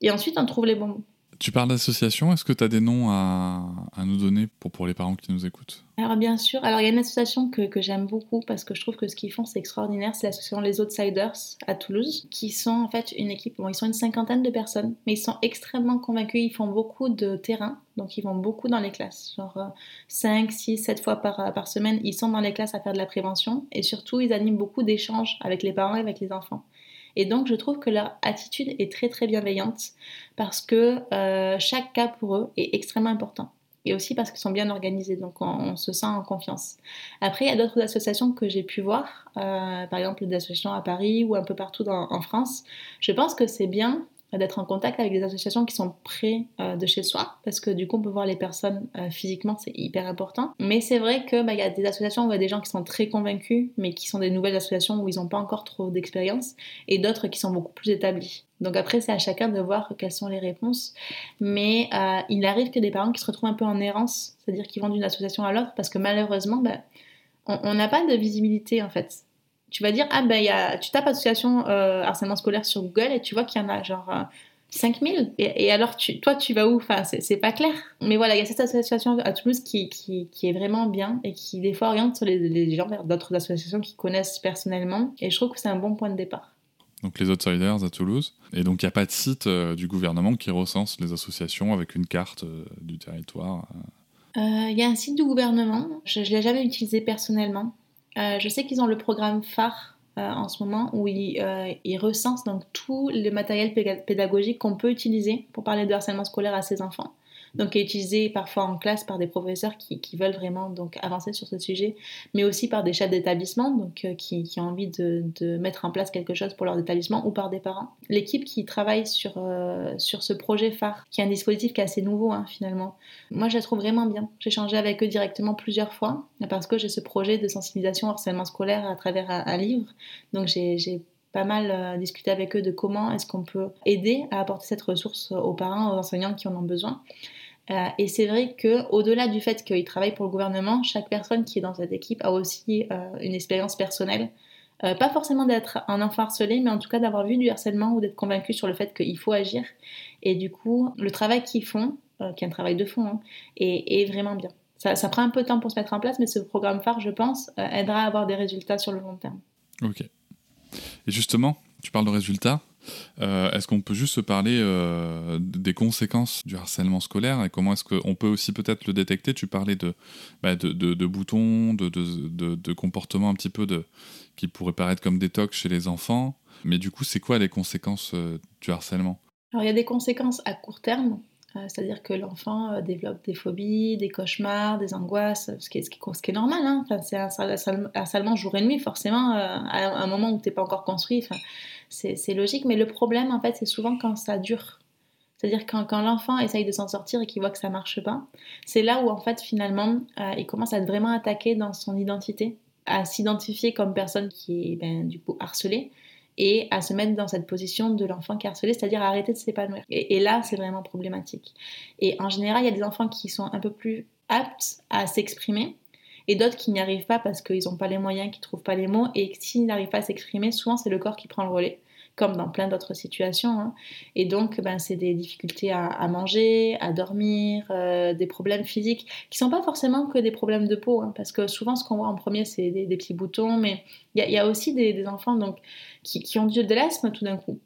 Et ensuite, on trouve les bonbons. Tu parles d'association, est-ce que tu as des noms à, à, nous donner pour, pour les parents qui nous écoutent? Alors bien sûr, alors il y a une association que, que j'aime beaucoup parce que je trouve que ce qu'ils font c'est extraordinaire, c'est l'association Les Outsiders à Toulouse, qui sont en fait une équipe, bon ils sont une cinquantaine de personnes, mais ils sont extrêmement convaincus, ils font beaucoup de terrain, donc ils vont beaucoup dans les classes, genre 5, 6, 7 fois par, par semaine, ils sont dans les classes à faire de la prévention, et surtout ils animent beaucoup d'échanges avec les parents et avec les enfants. Et donc, je trouve que leur attitude est très très bienveillante parce que euh, chaque cas pour eux est extrêmement important. Et aussi parce qu'ils sont bien organisés, donc on, se sent en confiance. Après, il y a d'autres associations que j'ai pu voir, euh, par exemple des associations à Paris ou un peu partout en France. Je pense que c'est bien d'être en contact avec des associations qui sont près euh, de chez soi, parce que du coup on peut voir les personnes euh, physiquement, c'est hyper important. Mais c'est vrai qu'il bah, y a des associations où il y a des gens qui sont très convaincus, mais qui sont des nouvelles associations où ils n'ont pas encore trop d'expérience, et d'autres qui sont beaucoup plus établis. Donc après c'est à chacun de voir quelles sont les réponses. Mais euh, il arrive que des parents qui se retrouvent un peu en errance, c'est-à-dire qu'ils vont d'une association à l'autre, parce que malheureusement, bah, on n'a pas de visibilité en fait tu vas dire, ah ben, y a, tu tapes association euh, harcèlement scolaire sur Google et tu vois qu'il y en a genre euh, 5000. Et, et, alors, tu, toi, tu vas où? Enfin, c'est pas clair. Mais voilà, il y a cette association à Toulouse qui, qui, qui, est vraiment bien et qui, des fois, oriente sur les, les gens vers d'autres associations qui connaissent personnellement. Et je trouve que c'est un bon point de départ. Donc, les Outsiders à Toulouse. Et donc, il n'y a pas de site euh, du gouvernement qui recense les associations avec une carte euh, du territoire Il euh, y a un site du gouvernement. Je ne l'ai jamais utilisé personnellement. Euh, je sais qu'ils ont le programme phare euh, en ce moment où ils, euh, ils, recensent donc tout le matériel pédagogique qu'on peut utiliser pour parler de harcèlement scolaire à ses enfants donc est utilisé parfois en classe par des professeurs qui, qui, veulent vraiment donc avancer sur ce sujet, mais aussi par des chefs d'établissement donc euh, qui, qui, ont envie de, de, mettre en place quelque chose pour leur établissement ou par des parents. L'équipe qui travaille sur euh, sur ce projet phare, qui est un dispositif qui est assez nouveau hein, finalement, moi je la trouve vraiment bien. J'ai échangé avec eux directement plusieurs fois parce que j'ai ce projet de sensibilisation au harcèlement scolaire à travers un, un livre, donc j'ai pas mal euh, discuté avec eux de comment est-ce qu'on peut aider à apporter cette ressource aux parents, aux enseignants qui en ont besoin. Euh, et c'est vrai que au-delà du fait qu'ils travaillent pour le gouvernement, chaque personne qui est dans cette équipe a aussi euh, une expérience personnelle. Euh, pas forcément d'être un enfant harcelé, mais en tout cas d'avoir vu du harcèlement ou d'être convaincu sur le fait qu'il faut agir. Et du coup, le travail qu'ils font, qui est un travail de fond, hein, est, vraiment bien. Ça, ça, prend un peu de temps pour se mettre en place, mais ce programme phare, je pense, aidera à avoir des résultats sur le long terme. Ok. Et justement, tu parles de résultats. Euh, est-ce qu'on peut juste parler euh, des conséquences du harcèlement scolaire et comment est-ce qu'on peut aussi peut-être le détecter? Tu parlais de, bah, de, boutons, de, de, comportements un petit peu de, qui pourraient paraître comme des tocs chez les enfants. Mais du coup, c'est quoi les conséquences euh, du harcèlement? Alors il y a des conséquences à court terme, c'est-à-dire que l'enfant euh, développe des phobies, des cauchemars, des angoisses, ce qui est, normal. Hein. Enfin, c'est un harcèlement jour et nuit, forcément, euh, à un moment où tu n'es pas encore construit. C'est logique, mais le problème, en fait, c'est souvent quand ça dure. C'est-à-dire quand, quand l'enfant essaye de s'en sortir et qu'il voit que ça marche pas, c'est là où, en fait, finalement, il commence à être vraiment attaqué dans son identité, à s'identifier comme personne qui est, ben, du coup, harcelée et à se mettre dans cette position de l'enfant qui harcelé, c'est-à-dire arrêter de s'épanouir. Et, là, c'est vraiment problématique. Et en général, il y a des enfants qui sont un peu plus aptes à s'exprimer et d'autres qui n'y arrivent pas parce qu'ils n'ont pas les moyens, qui ne trouvent pas les mots. Et s'ils n'arrivent pas à s'exprimer, souvent c'est le corps qui prend le relais comme dans plein d'autres situations. Hein. Et donc, ben, c'est des difficultés à, manger, à dormir, euh, des problèmes physiques qui sont pas forcément que des problèmes de peau, hein, parce que souvent, ce qu'on voit en premier, c'est des, petits boutons, mais il y, a aussi des, enfants donc, qui, ont de l'asthme tout d'un coup.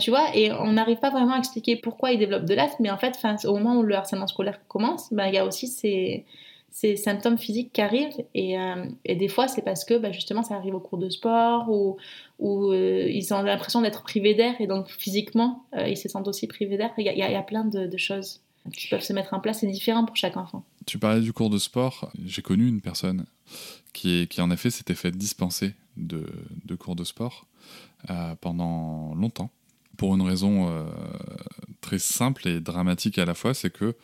Tu vois, et on n'arrive pas vraiment à expliquer pourquoi ils développent de l'asthme, mais en fait, au moment où le harcèlement scolaire commence, ben, il y a aussi ces, ces symptômes physiques qui arrivent. Et, euh, et des fois, c'est parce que bah, justement, ça arrive au cours de sport ou, euh, ils ont l'impression d'être privés d'air et donc physiquement, euh, ils se sentent aussi privés d'air. Il y, a plein de, choses qui peuvent se mettre en place. C'est différent pour chaque enfant. Tu parlais du cours de sport. J'ai connu une personne qui, qui en effet s'était fait dispenser de, cours de sport pendant longtemps pour une raison très simple et dramatique à la fois, c'est que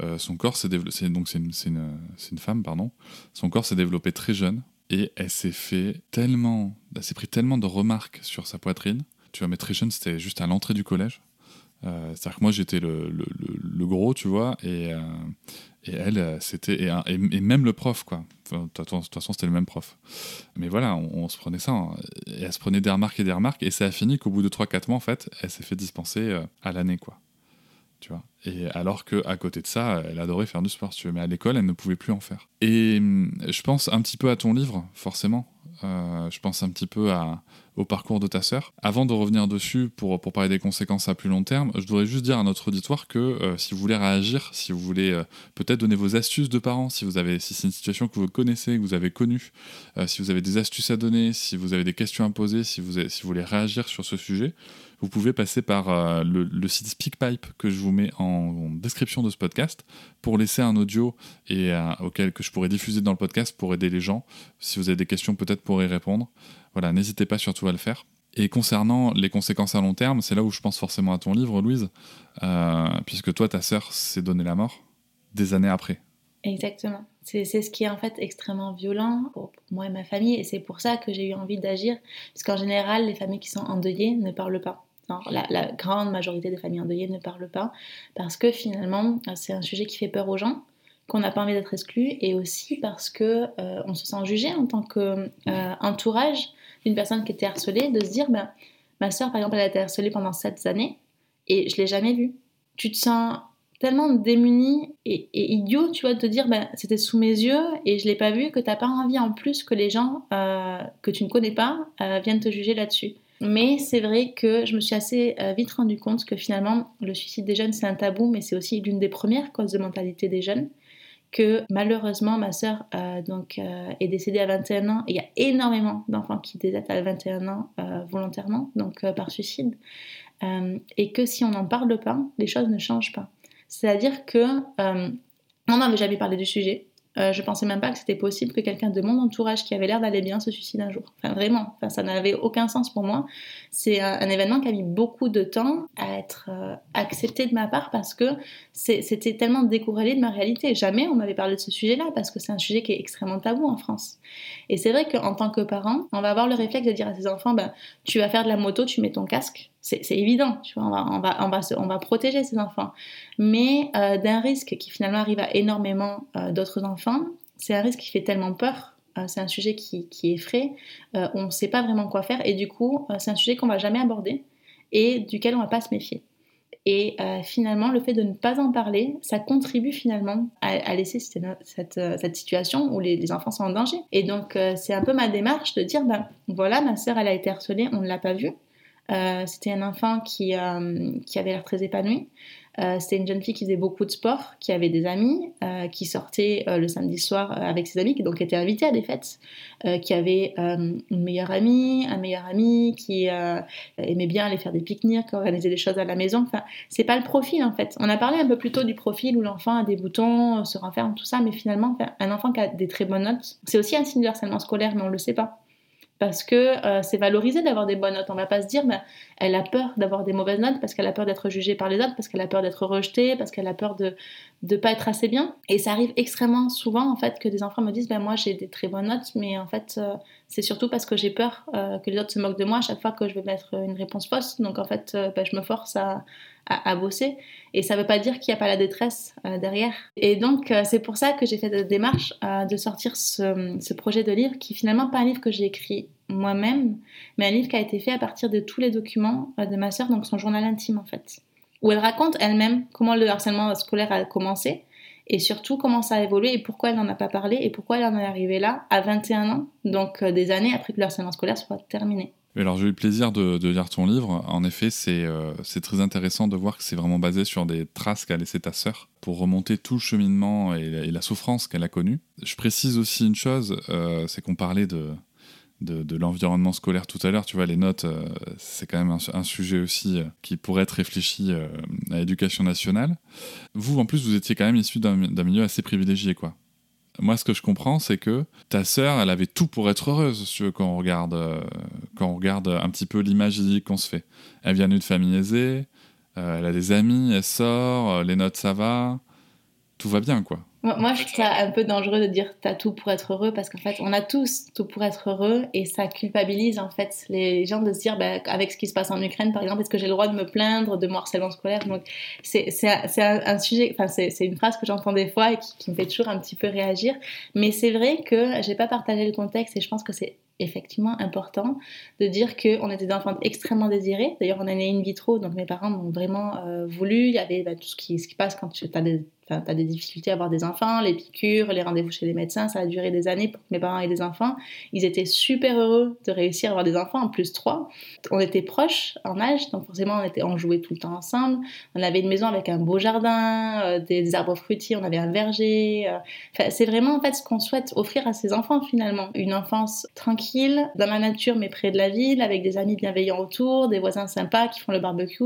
euh, son corps s'est développé, donc c'est une, une, son corps s'est développé très jeune et elle s'est fait tellement, elle s'est pris tellement de remarques sur sa poitrine. Tu vois, mais très jeune, c'était juste à l'entrée du collège. Euh, c'est-à-dire que moi j'étais le, le, le, gros, tu vois, et, euh, et elle, c'était. Et, et, même le prof, quoi. de toute façon, c'était le même prof. Mais voilà, on, se prenait ça. Hein. Et elle se prenait des remarques et des remarques, et ça a fini qu'au bout de 3-4 mois, en fait, elle s'est fait dispenser à l'année, quoi Et alors que à côté de ça, elle adorait faire du sport. Mais à l'école, elle ne pouvait plus en faire. Et hum, je pense un petit peu à ton livre, forcément. Euh, je pense un petit peu au parcours de ta sœur. Avant de revenir dessus pour, parler des conséquences à plus long terme, je voudrais juste dire à notre auditoire que euh, si vous voulez réagir, si vous voulez euh, peut-être donner vos astuces de parents, si vous avez si c'est une situation que vous connaissez, que vous avez connue, si vous avez des astuces à donner, si vous avez des questions à poser, si vous voulez réagir sur ce sujet, vous pouvez passer par euh, le, site SpeakPipe que je vous mets en, description de ce podcast pour laisser un audio et euh, auquel que je pourrais diffuser dans le podcast pour aider les gens. Si vous avez des questions, peut-être pour y répondre. Voilà, n'hésitez pas surtout à le faire. Et concernant les conséquences à long terme, c'est là où je pense forcément à ton livre, Louise, euh, puisque toi, ta sœur s'est donné la mort des années après. Exactement. C'est ce qui est en fait extrêmement violent pour moi et ma famille, et c'est pour ça que j'ai eu envie d'agir, parce qu'en général, les familles qui sont endeuillées ne parlent pas la, grande majorité des familles endeuillées ne parlent pas parce que finalement, c'est un sujet qui fait peur aux gens, qu'on n'a pas envie d'être exclu, et aussi parce que euh, on se sent jugé en tant qu'entourage euh, d'une personne qui était harcelée, de se dire, ben, ma soeur, par exemple, elle a été harcelée pendant sept années et je l'ai jamais vue. Tu te sens tellement démuni et, idiot, tu vois, de te dire, ben, c'était sous mes yeux et je l'ai pas vu, que tu n'as pas envie en plus que les gens euh, que tu ne connais pas viennent te juger là-dessus. Mais c'est vrai que je me suis assez euh, vite rendu compte que finalement, le suicide des jeunes, c'est un tabou, mais c'est aussi l'une des premières causes de mentalité des jeunes. Que malheureusement, ma sœur euh, donc, euh, est décédée à 21 ans. Et il y a énormément d'enfants qui décèdent à 21 ans volontairement, donc par suicide. et que si on n'en parle pas, les choses ne changent pas. C'est-à-dire que on n'avait jamais parlé du sujet. Euh, je pensais même pas que c'était possible que quelqu'un de mon entourage qui avait l'air d'aller bien se suicide un jour. Enfin, vraiment, enfin, ça n'avait aucun sens pour moi. C'est un, événement qui a mis beaucoup de temps à être euh, accepté de ma part parce que c'était tellement décorrélé de ma réalité. Jamais on m'avait parlé de ce sujet-là parce que c'est un sujet qui est extrêmement tabou en France. Et c'est vrai qu'en tant que parent, on va avoir le réflexe de dire à ses enfants, ben, tu vas faire de la moto, tu mets ton casque. C'est évident, tu vois, on va, on va, on va, protéger ses enfants. Mais euh, d'un risque qui finalement arrive à énormément euh, d'autres enfants, c'est un risque qui fait tellement peur. Euh, c'est un sujet qui, qui effraie. on ne sait pas vraiment quoi faire. Et du coup, c'est un sujet qu'on va jamais aborder et duquel on va pas se méfier. Et finalement, le fait de ne pas en parler, ça contribue finalement à, laisser cette, cette, situation où les, les, enfants sont en danger. Et donc, c'est un peu ma démarche de dire, ben voilà, ma sœur, elle a été harcelée, on ne l'a pas vue. Euh, c'était un enfant qui, euh, qui avait l'air très épanoui. Euh, C'était une jeune fille qui faisait beaucoup de sport, qui avait des amis, euh, qui sortait euh, le samedi soir euh, avec ses amis, qui donc était invitée à des fêtes, euh, qui avait euh, une meilleure amie, un meilleur ami, qui aimait bien aller faire des pique-niques, organiser des choses à la maison. Enfin, c'est pas le profil en fait. On a parlé un peu plus tôt du profil où l'enfant a des boutons, se renferme, tout ça, mais finalement, un enfant qui a des très bonnes notes, c'est aussi un signe de harcèlement scolaire, mais on le sait pas parce que euh, c'est valorisé d'avoir des bonnes notes. On va pas se dire, ben, elle a peur d'avoir des mauvaises notes parce qu'elle a peur d'être jugée par les autres, parce qu'elle a peur d'être rejetée, parce qu'elle a peur de ne pas être assez bien. Et ça arrive extrêmement souvent en fait que des enfants me disent, ben moi j'ai des très bonnes notes, mais en fait euh, c'est surtout parce que j'ai peur euh, que les autres se moquent de moi à chaque fois que je vais mettre une réponse fausse. Donc en fait, ben, je me force à, à, bosser. Et ça veut pas dire qu'il n'y a pas la détresse euh, derrière. Et donc euh, c'est pour ça que j'ai fait cette démarche euh, de sortir ce, projet de livre qui finalement pas un livre que j'ai écrit moi-même, mais un livre qui a été fait à partir de tous les documents de ma sœur, donc son journal intime en fait, où elle raconte elle-même comment le harcèlement scolaire a commencé et surtout comment ça a évolué et pourquoi elle n'en a pas parlé et pourquoi elle en est arrivée là à 21 ans, donc des années après que le harcèlement scolaire soit terminé. Alors j'ai eu le plaisir de, lire ton livre. En effet, c'est euh, c'est très intéressant de voir que c'est vraiment basé sur des traces qu'a laissé ta sœur pour remonter tout le cheminement et, la souffrance qu'elle a connue. Je précise aussi une chose, euh, c'est qu'on parlait de, l'environnement scolaire tout à l'heure. Tu vois, les notes, euh, c'est quand même un, un, sujet aussi qui pourrait être réfléchi à l'éducation nationale. Vous, en plus, vous étiez quand même issu d'un milieu assez privilégié, quoi. Moi, ce que je comprends, c'est que ta sœur, elle avait tout pour être heureuse, si tu veux, quand on regarde, euh, quand on regarde un petit peu l'image qu'on se fait. Elle vient d'une famille aisée, euh, elle a des amis, elle sort, euh, les notes ça va, tout va bien, quoi. Moi, moi, je trouve ça un peu dangereux de dire t'as tout pour être heureux parce qu'en fait, on a tous tout pour être heureux et ça culpabilise en fait les gens de se dire, bah, avec ce qui se passe en Ukraine par exemple, est-ce que j'ai le droit de me plaindre de mon harcèlement scolaire? Donc, c'est un, un, sujet, enfin, c'est une phrase que j'entends des fois et qui, qui, me fait toujours un petit peu réagir. Mais c'est vrai que j'ai pas partagé le contexte et je pense que c'est effectivement important de dire qu'on était des enfants extrêmement désirés. D'ailleurs, on est né in vitro, donc mes parents m'ont vraiment euh, voulu. Il y avait bah, tout ce qui, ce qui passe quand tu as des tu as des difficultés à avoir des enfants, les piqûres, les rendez-vous chez les médecins, ça a duré des années pour que mes parents aient des enfants. Ils étaient super heureux de réussir à avoir des enfants, en plus trois. On était proches en âge, donc forcément on, était, on jouait tout le temps ensemble. On avait une maison avec un beau jardin, euh, des, arbres fruitiers, on avait un verger. Euh. C'est vraiment en fait ce qu'on souhaite offrir à ses enfants finalement. Une enfance tranquille, dans la nature mais près de la ville, avec des amis bienveillants autour, des voisins sympas qui font le barbecue.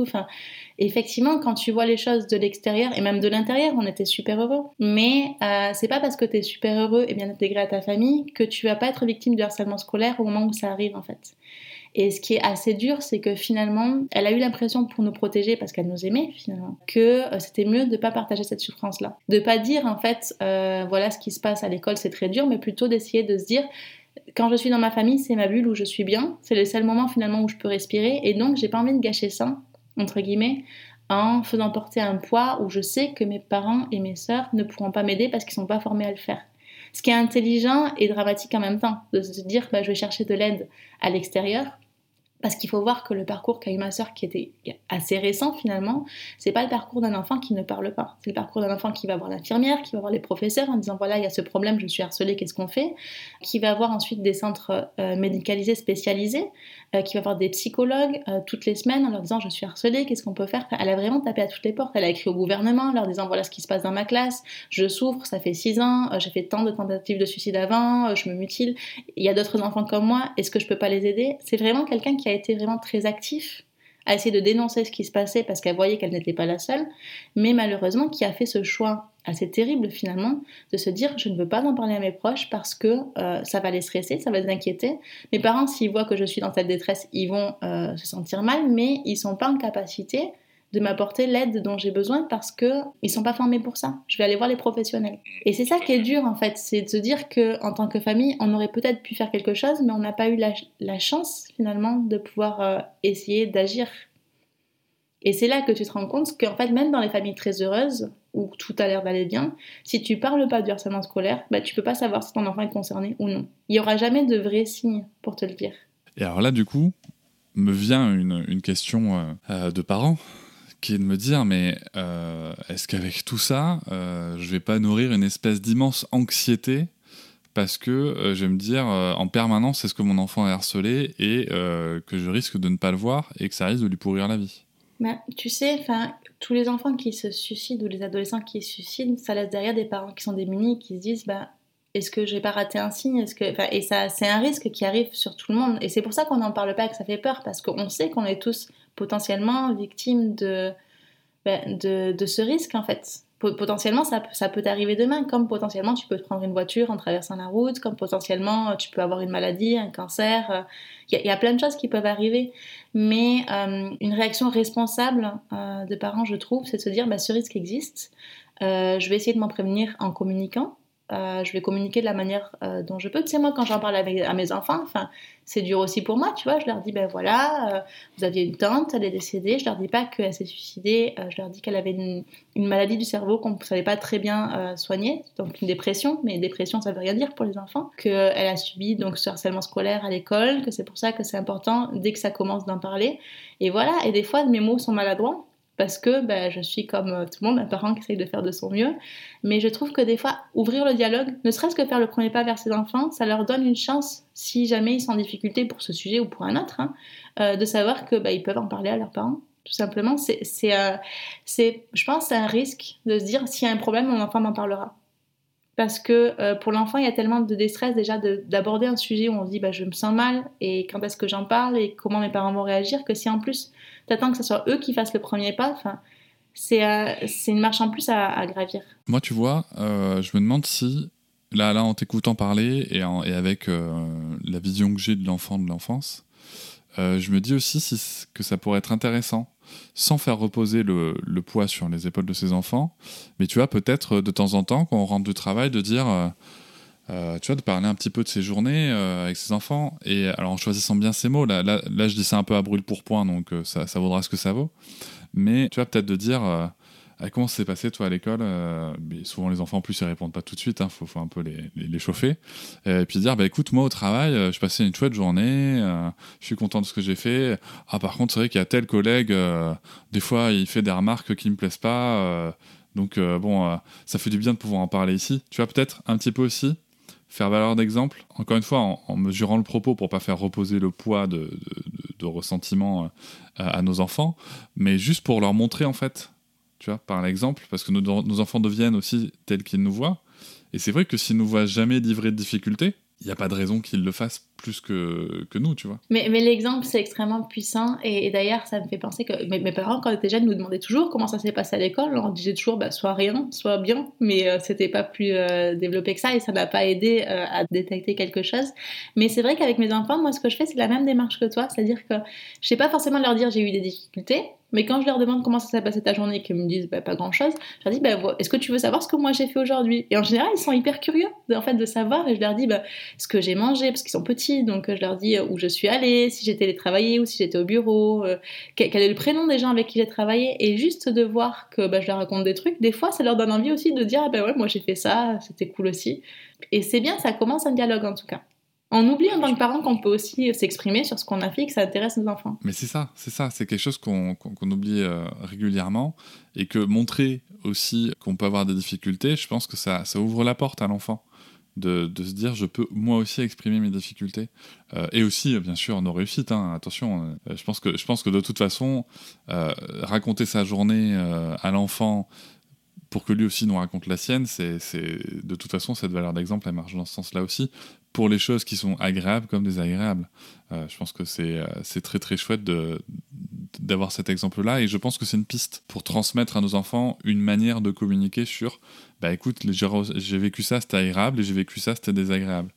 Effectivement, quand tu vois les choses de l'extérieur et même de l'intérieur, on était super heureux. Mais euh, c'est pas parce que tu es super heureux et bien intégré à ta famille que tu vas pas être victime de harcèlement scolaire au moment où ça arrive en fait. Et ce qui est assez dur, c'est que finalement, elle a eu l'impression pour nous protéger, parce qu'elle nous aimait finalement, que euh, c'était mieux de ne pas partager cette souffrance-là. De pas dire en fait, euh, voilà ce qui se passe à l'école, c'est très dur, mais plutôt d'essayer de se dire, quand je suis dans ma famille, c'est ma bulle où je suis bien, c'est le seul moment finalement où je peux respirer, et donc j'ai pas envie de gâcher ça entre guillemets, en faisant porter un poids où je sais que mes parents et mes sœurs ne pourront pas m'aider parce qu'ils sont pas formés à le faire. Ce qui est intelligent et dramatique en même temps, de se dire bah, je vais chercher de l'aide à l'extérieur, parce qu'il faut voir que le parcours qu'a eu ma sœur, qui était assez récent finalement, c'est pas le parcours d'un enfant qui ne parle pas. C'est le parcours d'un enfant qui va voir l'infirmière, qui va voir les professeurs en disant voilà, il y a ce problème, je suis harcelée, qu'est-ce qu'on fait? Qui va voir ensuite des centres euh, médicalisés spécialisés, euh, qui va voir des psychologues euh, toutes les semaines en leur disant je suis harcelée, qu'est-ce qu'on peut faire? Elle a vraiment tapé à toutes les portes. Elle a écrit au gouvernement en leur disant voilà ce qui se passe dans ma classe, je souffre, ça fait six ans, j'ai fait tant de tentatives de suicide avant, je me mutile, il y a d'autres enfants comme moi, est-ce que je peux pas les aider? C'est vraiment quelqu'un qui a été vraiment très actif à essayer de dénoncer ce qui se passait parce qu'elle voyait qu'elle n'était pas la seule, mais malheureusement qui a fait ce choix assez terrible finalement de se dire je ne veux pas en parler à mes proches parce que euh, ça va les stresser, ça va les inquiéter. Mes parents s'ils voient que je suis dans cette détresse, ils vont euh, se sentir mal, mais ils sont pas en capacité de m'apporter l'aide dont j'ai besoin parce que ils sont pas formés pour ça. Je vais aller voir les professionnels. Et c'est ça qui est dur en fait, c'est de se dire que en tant que famille, on aurait peut-être pu faire quelque chose, mais on n'a pas eu la, chance finalement de pouvoir euh, essayer d'agir. Et c'est là que tu te rends compte qu'en fait, même dans les familles très heureuses, où tout a l'air d'aller bien, si tu parles pas du harcèlement scolaire, bah, tu peux pas savoir si ton enfant est concerné ou non. Il y aura jamais de vrais signes pour te le dire. Et alors là, du coup, me vient une, une question euh, de parents qui est de me dire mais euh, est-ce qu'avec tout ça, euh, je vais pas nourrir une espèce d'immense anxiété parce que euh, je vais me dire en permanence est-ce que mon enfant est harcelé et que je risque de ne pas le voir et que ça risque de lui pourrir la vie? Ben, tu sais, tous les enfants qui se suicident ou les adolescents qui se suicident, ça laisse derrière des parents qui sont démunis, qui se disent, ben, est-ce que j'ai pas raté un signe? Et ça, c'est un risque qui arrive sur tout le monde. Et c'est pour ça qu'on n'en parle pas, que ça fait peur, parce qu'on sait qu'on est tous potentiellement victimes de, ben, de, ce risque en fait potentiellement, ça, ça peut t'arriver demain, comme potentiellement tu peux te prendre une voiture en traversant la route, comme potentiellement tu peux avoir une maladie, un cancer. Il euh, y, a plein de choses qui peuvent arriver. Mais euh, une réaction responsable de parents, je trouve, c'est de se dire, bah, ce risque existe. je vais essayer de m'en prévenir en communiquant. Euh, je vais communiquer de la manière euh, dont je peux. Tu sais, moi, quand j'en parle à mes enfants, enfin, c'est dur aussi pour moi, tu vois. Je leur dis, ben voilà, euh, vous aviez une tante, elle est décédée. Je leur dis pas qu'elle s'est suicidée. je leur dis qu'elle avait une, une, maladie du cerveau qu'on ne savait pas très bien soigner, donc une dépression. Mais dépression, ça veut rien dire pour les enfants. Qu'elle a subi donc ce harcèlement scolaire à l'école, que c'est pour ça que c'est important dès que ça commence d'en parler. Et voilà. Et des fois, mes mots sont maladroits parce que ben, je suis comme euh, tout le monde, un parent qui essaye de faire de son mieux. Mais je trouve que des fois, ouvrir le dialogue, ne serait-ce que faire le premier pas vers ses enfants, ça leur donne une chance, si jamais ils sont en difficulté pour ce sujet ou pour un autre, hein, euh, de savoir que ben, peuvent en parler à leurs parents. Tout simplement, c'est, euh, je pense, c'est un risque de se dire s'il y a un problème, mon enfant m'en parlera parce que euh, pour l'enfant, il y a tellement de déstress déjà d'aborder un sujet où on se dit bah, je me sens mal et quand est-ce que j'en parle et comment mes parents vont réagir, que si en plus tu attends que ce soit eux qui fassent le premier pas, c'est euh, une marche en plus à, gravir. Moi, tu vois, euh, je me demande si, là, là en t'écoutant parler et, avec la vision que j'ai de l'enfant de l'enfance, je me dis aussi si, que ça pourrait être intéressant sans faire reposer le, poids sur les épaules de ses enfants. Mais tu vois, peut-être de temps en temps, quand on rentre du travail, de dire, euh, euh, tu vois, de parler un petit peu de ses journées euh, avec ses enfants. Et alors en choisissant bien ses mots, là, là, je dis ça un peu à brûle pour point, donc ça, ça vaudra ce que ça vaut. Mais tu vois, peut-être de dire ah, comment s'est passé, toi, à l'école euh, Souvent, les enfants, en plus, ils répondent pas tout de suite. Il hein, faut, faut, un peu les, les, chauffer. Et puis dire, bah, écoute, moi, au travail, euh, je passais une chouette journée. Euh, je suis content de ce que j'ai fait. Ah, par contre, c'est vrai qu'il y a tel collègue, des fois, il fait des remarques qui me plaisent pas. donc, bon, ça fait du bien de pouvoir en parler ici. Tu vois, peut-être un petit peu aussi faire valeur d'exemple. Encore une fois, en, mesurant le propos pour pas faire reposer le poids de, de, ressentiment à nos enfants, mais juste pour leur montrer, en fait, tu vois, par l'exemple, parce que nos, enfants deviennent aussi tels qu'ils nous voient. Et c'est vrai que s'ils nous voient jamais livrer de difficultés, il n'y a pas de raison qu'ils le fassent plus que, que nous, tu vois. Mais, mais l'exemple, c'est extrêmement puissant. Et, d'ailleurs, ça me fait penser que mes, parents, quand ils étaient jeunes, nous demandaient toujours comment ça s'est passé à l'école. On disait toujours, bah, soit rien, soit bien. Mais euh, c'était pas plus euh, développé que ça et ça n'a pas aidé euh, à détecter quelque chose. Mais c'est vrai qu'avec mes enfants, moi, ce que je fais, c'est la même démarche que toi. C'est-à-dire que je sais pas forcément leur dire j'ai eu des difficultés, mais quand je leur demande comment ça s'est passé ta journée qu'ils me disent bah, pas grand chose, je leur dis bah, est-ce que tu veux savoir ce que moi j'ai fait aujourd'hui? Et en général, ils sont hyper curieux en fait, de savoir et je leur dis bah, ce que j'ai mangé parce qu'ils sont petits, donc je leur dis euh, où je suis allée, si j'étais allée travailler ou si j'étais au bureau, euh, quel, est le prénom des gens avec qui j'ai travaillé et juste de voir que bah, je leur raconte des trucs, des fois ça leur donne envie aussi de dire ah, bah ouais, moi j'ai fait ça, c'était cool aussi. Et c'est bien, ça commence un dialogue en tout cas. On oublie en tant que parent qu'on peut aussi s'exprimer sur ce qu'on a fait que ça intéresse nos enfants. Mais c'est ça, c'est ça, c'est quelque chose qu'on oublie euh, régulièrement et que montrer aussi qu'on peut avoir des difficultés, je pense que ça ouvre la porte à l'enfant. De, se dire je peux moi aussi exprimer mes difficultés euh, et aussi bien sûr nos réussites hein, attention euh, je pense que je pense que de toute façon raconter sa journée à l'enfant pour que lui aussi nous raconte la sienne, c'est de toute façon cette valeur d'exemple elle marche dans ce sens-là aussi pour les choses qui sont agréables comme désagréables. Euh, je pense que c'est euh, très très chouette d'avoir cet exemple-là et je pense que c'est une piste pour transmettre à nos enfants une manière de communiquer sur bah écoute, j'ai vécu ça, c'était agréable et j'ai vécu ça, c'était désagréable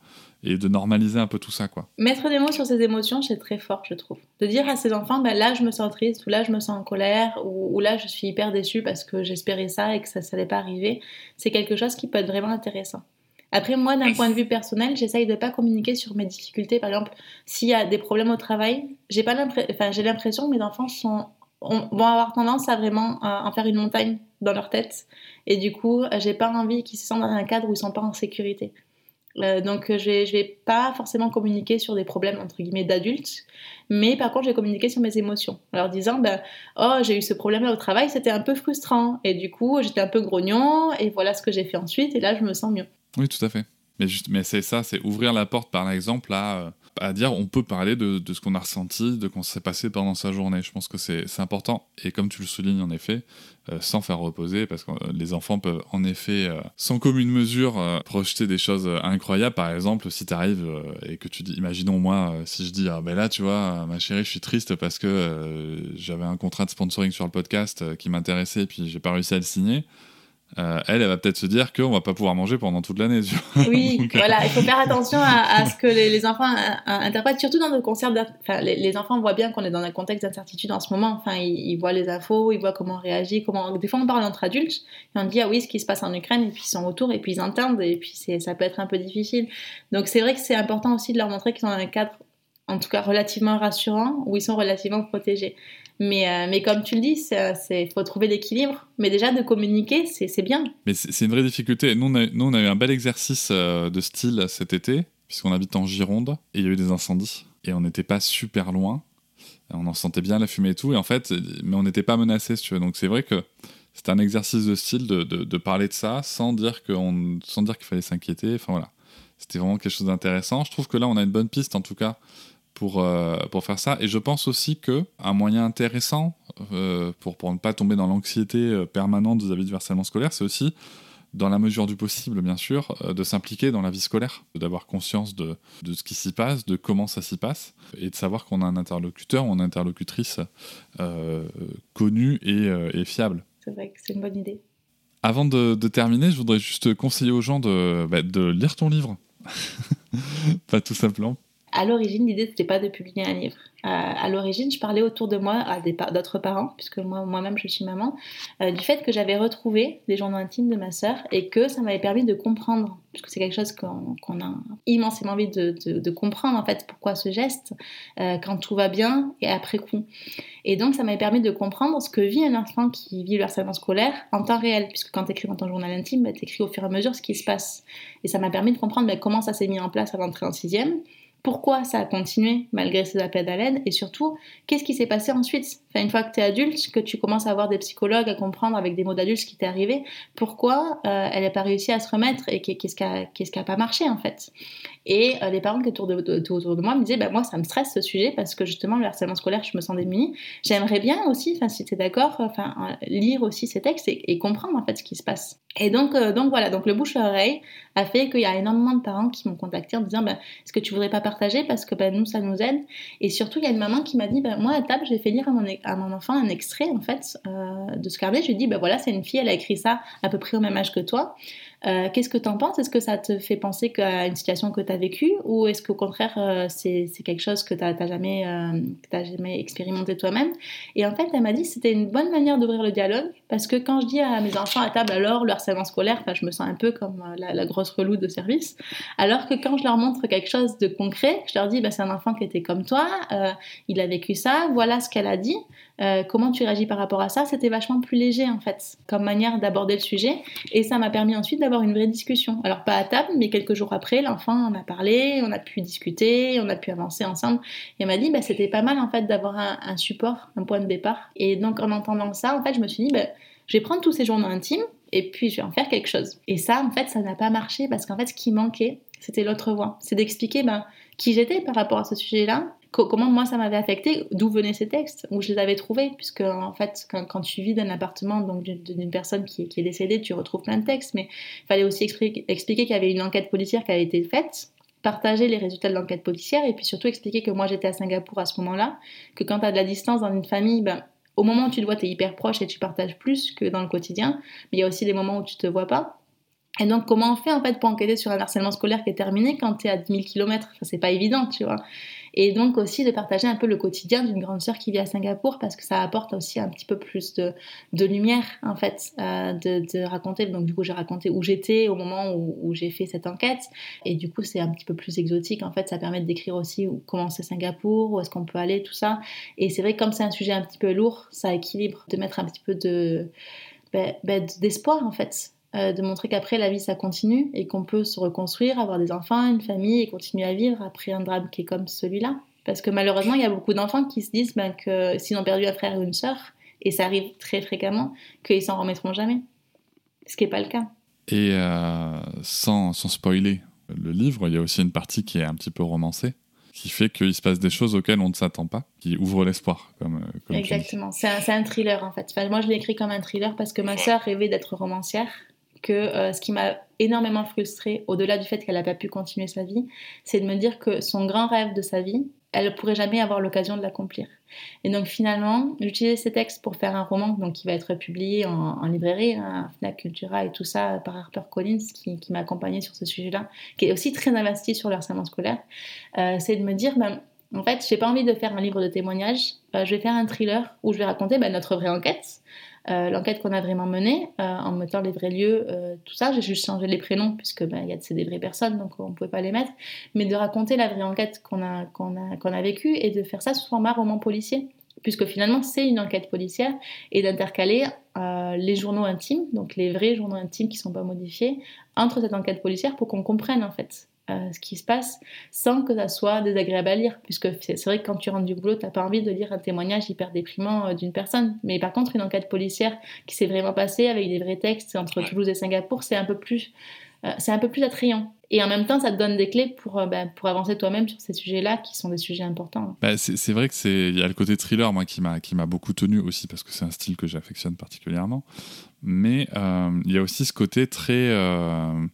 et de normaliser un peu tout ça quoi. Mettre des mots sur ses émotions, c'est très fort, je trouve. De dire à ses enfants, bah, là je me sens triste, ou là je me sens en colère, ou, ou là je suis hyper déçue parce que j'espérais ça et que ça n'allait pas arriver, c'est quelque chose qui peut être vraiment intéressant. Après, moi, d'un point de vue personnel, j'essaye de pas communiquer sur mes difficultés. Par exemple, s'il y a des problèmes au travail, j'ai pas enfin, j'ai l'impression que mes enfants sont, vont avoir tendance à vraiment en faire une montagne dans leur tête. Et du coup, j'ai pas envie qu'ils se sentent dans un cadre où ils sont pas en sécurité. Euh, donc je vais, je vais pas forcément communiquer sur des problèmes entre guillemets d'adultes, mais par contre je vais communiquer sur mes émotions, en leur disant ben oh j'ai eu ce problème là au travail, c'était un peu frustrant et du coup j'étais un peu grognon et voilà ce que j'ai fait ensuite et là je me sens mieux. Oui, tout à fait. Mais, juste, mais c'est ça, c'est ouvrir la porte par exemple à, à dire on peut parler de, ce qu'on a ressenti, de ce qui s'est passé pendant sa journée. Je pense que c'est important. Et comme tu le soulignes en effet, euh, sans faire reposer, parce que euh, les enfants peuvent en effet, euh, sans commune mesure, projeter des choses incroyables. Par exemple, si tu arrives et que tu dis, imaginons moi, si je dis, ah ben là, tu vois, ma chérie, je suis triste parce que j'avais un contrat de sponsoring sur le podcast qui m'intéressait et puis j'ai pas réussi à le signer. Euh, elle, elle va peut-être se dire qu'on va pas pouvoir manger pendant toute l'année. Oui, [LAUGHS] euh, voilà, il faut faire attention à, ce que les, enfants euh, interprètent, surtout dans nos concerts. Enfin, les, enfants voient bien qu'on est dans un contexte d'incertitude en ce moment. Enfin, ils, voient les infos, ils voient comment on réagit, comment. Des fois, on parle entre adultes et on dit ah oui, ce qui se passe en Ukraine, et puis ils sont autour et puis ils entendent et puis ça peut être un peu difficile. Donc c'est vrai que c'est important aussi de leur montrer qu'ils sont dans un cadre en tout cas relativement rassurant, où ils sont relativement protégés. Mais, euh, mais comme tu le dis, il faut trouver l'équilibre. Mais déjà, de communiquer, c'est bien. Mais c'est une vraie difficulté. Nous, on a, nous, on eu un bel exercice euh, de style cet été, puisqu'on habite en Gironde, et il y a eu des incendies. Et on n'était pas super loin. On en sentait bien la fumée et tout. Et en fait, mais on n'était pas menacé, si tu veux. Donc c'est vrai que c'est un exercice de style de, parler de ça sans dire qu'il fallait s'inquiéter. Enfin voilà. C'était vraiment quelque chose d'intéressant. Je trouve que là, on a une bonne piste, en tout cas, pour, euh, pour faire ça. Et je pense aussi que un moyen intéressant euh, pour, pour ne pas tomber dans l'anxiété euh, permanente vis-à-vis du harcèlement scolaire, c'est aussi, dans la mesure du possible, bien sûr, de s'impliquer dans la vie scolaire, d'avoir conscience de, de, ce qui s'y passe, de comment ça s'y passe, et de savoir qu'on a un interlocuteur ou une interlocutrice connue et, et fiable. C'est vrai que c'est une bonne idée. Avant de, de, terminer, je voudrais juste conseiller aux gens de, bah, de lire ton livre. [LAUGHS] pas tout simplement à l'origine, l'idée, n'était pas de publier un livre. Euh, à l'origine, je parlais autour de moi à d'autres parents, puisque moi, moi-même, je suis maman, euh, du fait que j'avais retrouvé des journaux intimes de ma sœur et que ça m'avait permis de comprendre, puisque c'est quelque chose qu'on a immensément envie de, de, comprendre, en fait, pourquoi ce geste, euh, quand tout va bien et après coup. Et donc, ça m'avait permis de comprendre ce que vit un enfant qui vit le harcèlement scolaire en temps réel, puisque quand tu écris dans ton journal intime, bah, tu écris au fur et à mesure ce qui se passe. Et ça m'a permis de comprendre bah, comment ça s'est mis en place à l'entrée en sixième pourquoi ça a continué malgré ces appels à l'aide et surtout qu'est-ce qui s'est passé ensuite? Enfin, une fois que tu es adulte que tu commences à avoir des psychologues à comprendre avec des mots d'adultes ce qui t'est arrivé pourquoi euh, elle n'a pas réussi à se remettre et qu'est-ce qui n'a pas marché en fait? Et euh, les parents qui étaient autour de, autour de moi me disaient bah, moi ça me stresse ce sujet parce que justement le harcèlement scolaire je me sens démunie. J'aimerais bien aussi si tu es d'accord enfin lire aussi ces textes et, comprendre en fait ce qui se passe et donc euh, donc voilà donc le bouche à oreille a fait qu'il y a énormément de parents qui m'ont contacté en me disant bah, est-ce que tu voudrais pas partager parce que bah, nous ça nous aide. Et surtout il y a une maman qui m'a dit bah, moi à table j'ai fait lire à mon, enfant un extrait en fait euh, de ce carnet je lui ai dit bah voilà c'est une fille elle a écrit ça à peu près au même âge que toi. Euh, qu'est-ce que tu en penses? Est-ce que ça te fait penser à une situation que tu as vécue ou est-ce qu'au contraire euh, c'est quelque chose que tu n'as jamais, euh, jamais expérimenté toi-même? Et en fait, elle m'a dit c'était une bonne manière d'ouvrir le dialogue parce que quand je dis à mes enfants à table alors le harcèlement scolaire, je me sens un peu comme la, grosse relou de service, alors que quand je leur montre quelque chose de concret, je leur dis bah, c'est un enfant qui était comme toi, il a vécu ça, voilà ce qu'elle a dit. Euh, comment tu réagis par rapport à ça, c'était vachement plus léger en fait, comme manière d'aborder le sujet. Et ça m'a permis ensuite d'avoir une vraie discussion. Alors pas à table, mais quelques jours après, l'enfant en a parlé, on a pu discuter, on a pu avancer ensemble. Et m'a dit, bah, c'était pas mal en fait d'avoir un, support, un point de départ. Et donc en entendant ça, en fait, je me suis dit, bah, je vais prendre tous ces journaux intimes et puis je vais en faire quelque chose. Et ça, en fait, ça n'a pas marché parce qu'en fait, ce qui manquait, c'était l'autre voie. C'est d'expliquer ben, qui j'étais par rapport à ce sujet-là, comment moi ça m'avait affecté, d'où venaient ces textes, où je les avais trouvés, puisque en fait, quand, tu vis d'un appartement d'une personne qui, est décédée, tu retrouves plein de textes, mais il fallait aussi expliquer, expliquer qu'il y avait une enquête policière qui avait été faite, partager les résultats de l'enquête policière, et puis surtout expliquer que moi j'étais à Singapour à ce moment-là, que quand tu as de la distance dans une famille, ben, au moment où tu te vois, tu es hyper proche et tu partages plus que dans le quotidien, mais il y a aussi des moments où tu te vois pas. Et donc, comment on fait en fait pour enquêter sur un harcèlement scolaire qui est terminé quand tu es à 10 000 km enfin, C'est pas évident, tu vois. Et donc aussi de partager un peu le quotidien d'une grande sœur qui vit à Singapour parce que ça apporte aussi un petit peu plus de, lumière en fait, euh, de, raconter. Donc du coup j'ai raconté où j'étais au moment où, j'ai fait cette enquête et du coup c'est un petit peu plus exotique en fait. Ça permet de décrire aussi comment c'est Singapour, où est-ce qu'on peut aller, tout ça. Et c'est vrai que comme c'est un sujet un petit peu lourd, ça équilibre de mettre un petit peu ben, ben, d'espoir en fait euh, de montrer qu'après la vie ça continue et qu'on peut se reconstruire, avoir des enfants, une famille et continuer à vivre après un drame qui est comme celui-là. Parce que malheureusement, il y a beaucoup d'enfants qui se disent ben, que s'ils ont perdu un frère ou une sœur, et ça arrive très fréquemment, qu'ils s'en remettront jamais. Ce qui n'est pas le cas. Et euh, sans, sans, spoiler, le livre, il y a aussi une partie qui est un petit peu romancée, qui fait qu'il se passe des choses auxquelles on ne s'attend pas, qui ouvre l'espoir. Comme, euh, comme. Exactement. C'est un, thriller en fait. Enfin, moi, je l'ai écrit comme un thriller parce que ma sœur rêvait d'être romancière. Que euh, ce qui m'a énormément frustrée, au-delà du fait qu'elle n'a pas pu continuer sa vie, c'est de me dire que son grand rêve de sa vie, elle ne pourrait jamais avoir l'occasion de l'accomplir. Et donc finalement, j'utilisais ces textes pour faire un roman donc, qui va être publié en, librairie, à Fnac Cultura et tout ça par HarperCollins qui, qui m'a accompagnée sur ce sujet-là, qui est aussi très investi sur le harcèlement scolaire. Euh, c'est de me dire, ben, en fait, j'ai pas envie de faire un livre de témoignages, euh, je vais faire un thriller où je vais raconter ben, notre vraie enquête, euh, l'enquête qu'on a vraiment menée, euh, en mettant les vrais lieux, euh, tout ça. J'ai juste changé les prénoms, puisque ben, y a, c'est des vraies personnes, donc on ne pouvait pas les mettre. Mais de raconter la vraie enquête qu'on a, a, qu'on a vécue et de faire ça sous format roman policier. Puisque finalement, c'est une enquête policière, et d'intercaler euh, les journaux intimes, donc les vrais journaux intimes qui ne sont pas modifiés, entre cette enquête policière pour qu'on comprenne en fait euh, ce qui se passe sans que ça soit désagréable à lire. Puisque c'est vrai que quand tu rentres du boulot, tu n'as pas envie de lire un témoignage hyper déprimant euh, d'une personne. Mais par contre, une enquête policière qui s'est vraiment passée avec des vrais textes entre Toulouse et Singapour, c'est un peu plus, euh, c'est un peu plus attrayant. Et en même temps, ça te donne des clés pour, euh, bah, pour avancer toi-même sur ces sujets-là qui sont des sujets importants. Bah, c'est vrai que c'est il y a le côté thriller moi qui m'a beaucoup tenu aussi parce que c'est un style que j'affectionne particulièrement. Mais euh, il y a aussi ce côté très euh,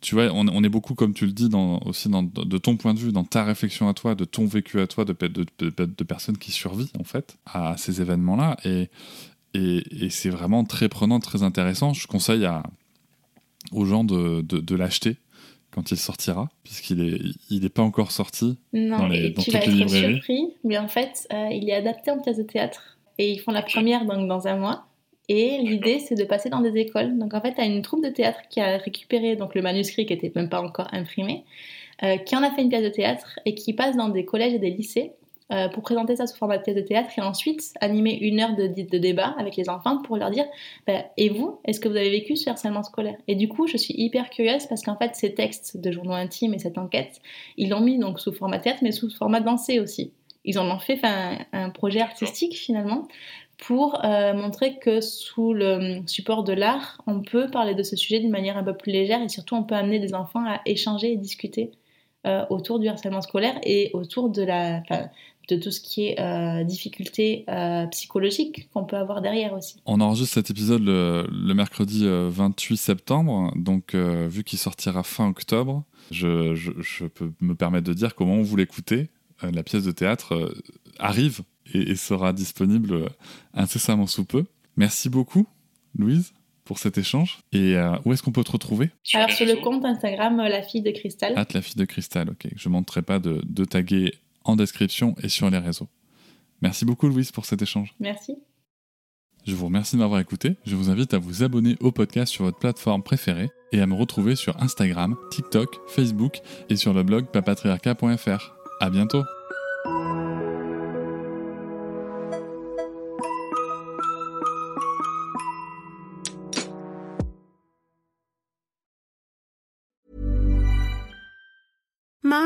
tu vois on, est beaucoup comme tu le dis dans, aussi dans, de ton point de vue dans ta réflexion à toi de ton vécu à toi de, de, de, personnes qui survivent en fait à ces événements là et et, c'est vraiment très prenant très intéressant. Je conseille aux gens de, de l'acheter quand il sortira puisqu'il est il est pas encore sorti Non, Dans les- et dans tu toutes vas les être surpris, mais en fait, euh, il est adapté en pièce de théâtre. Et ils font la première donc, dans un mois. Et l'idée, c'est de passer dans des écoles. Donc en fait, tu as une troupe de théâtre qui a récupéré donc, le manuscrit qui n'était même pas encore imprimé, euh, qui en a fait une pièce de théâtre et qui passe dans des collèges et des lycées euh, pour présenter ça sous format de pièce de théâtre et ensuite animer une heure de, de débat avec les enfants pour leur dire ben, Et vous, est-ce que vous avez vécu ce harcèlement scolaire? Et du coup, je suis hyper curieuse parce qu'en fait, ces textes de journaux intimes et cette enquête, ils l'ont mis donc sous format théâtre, mais sous format dansé aussi. Ils en ont fait un, un projet artistique finalement pour euh, montrer que sous le support de l'art, on peut parler de ce sujet d'une manière un peu plus légère et surtout on peut amener des enfants à échanger et discuter euh, autour du harcèlement scolaire et autour de, la, de tout ce qui est euh, difficulté euh, psychologique qu'on peut avoir derrière aussi. On enregistre cet épisode le, le mercredi euh, 28 septembre, donc euh, vu qu'il sortira fin octobre, je, je- je peux me permettre de dire comment vous l'écoutez. Euh, la pièce de théâtre euh, arrive et, et sera disponible euh, incessamment sous peu. Merci beaucoup, Louise, pour cet échange. Et euh, où est-ce qu'on peut te retrouver? Alors sur le compte Instagram euh, La fille de cristal, la fille de cristal, ok. Je ne manquerai pas de, de taguer en description et sur les réseaux. Merci beaucoup, Louise, pour cet échange. merci. Je vous remercie de m'avoir écouté. Je vous invite à vous abonner au podcast sur votre plateforme préférée et à me retrouver sur Instagram, TikTok, Facebook et sur le blog papatriarca.fr. À bientôt.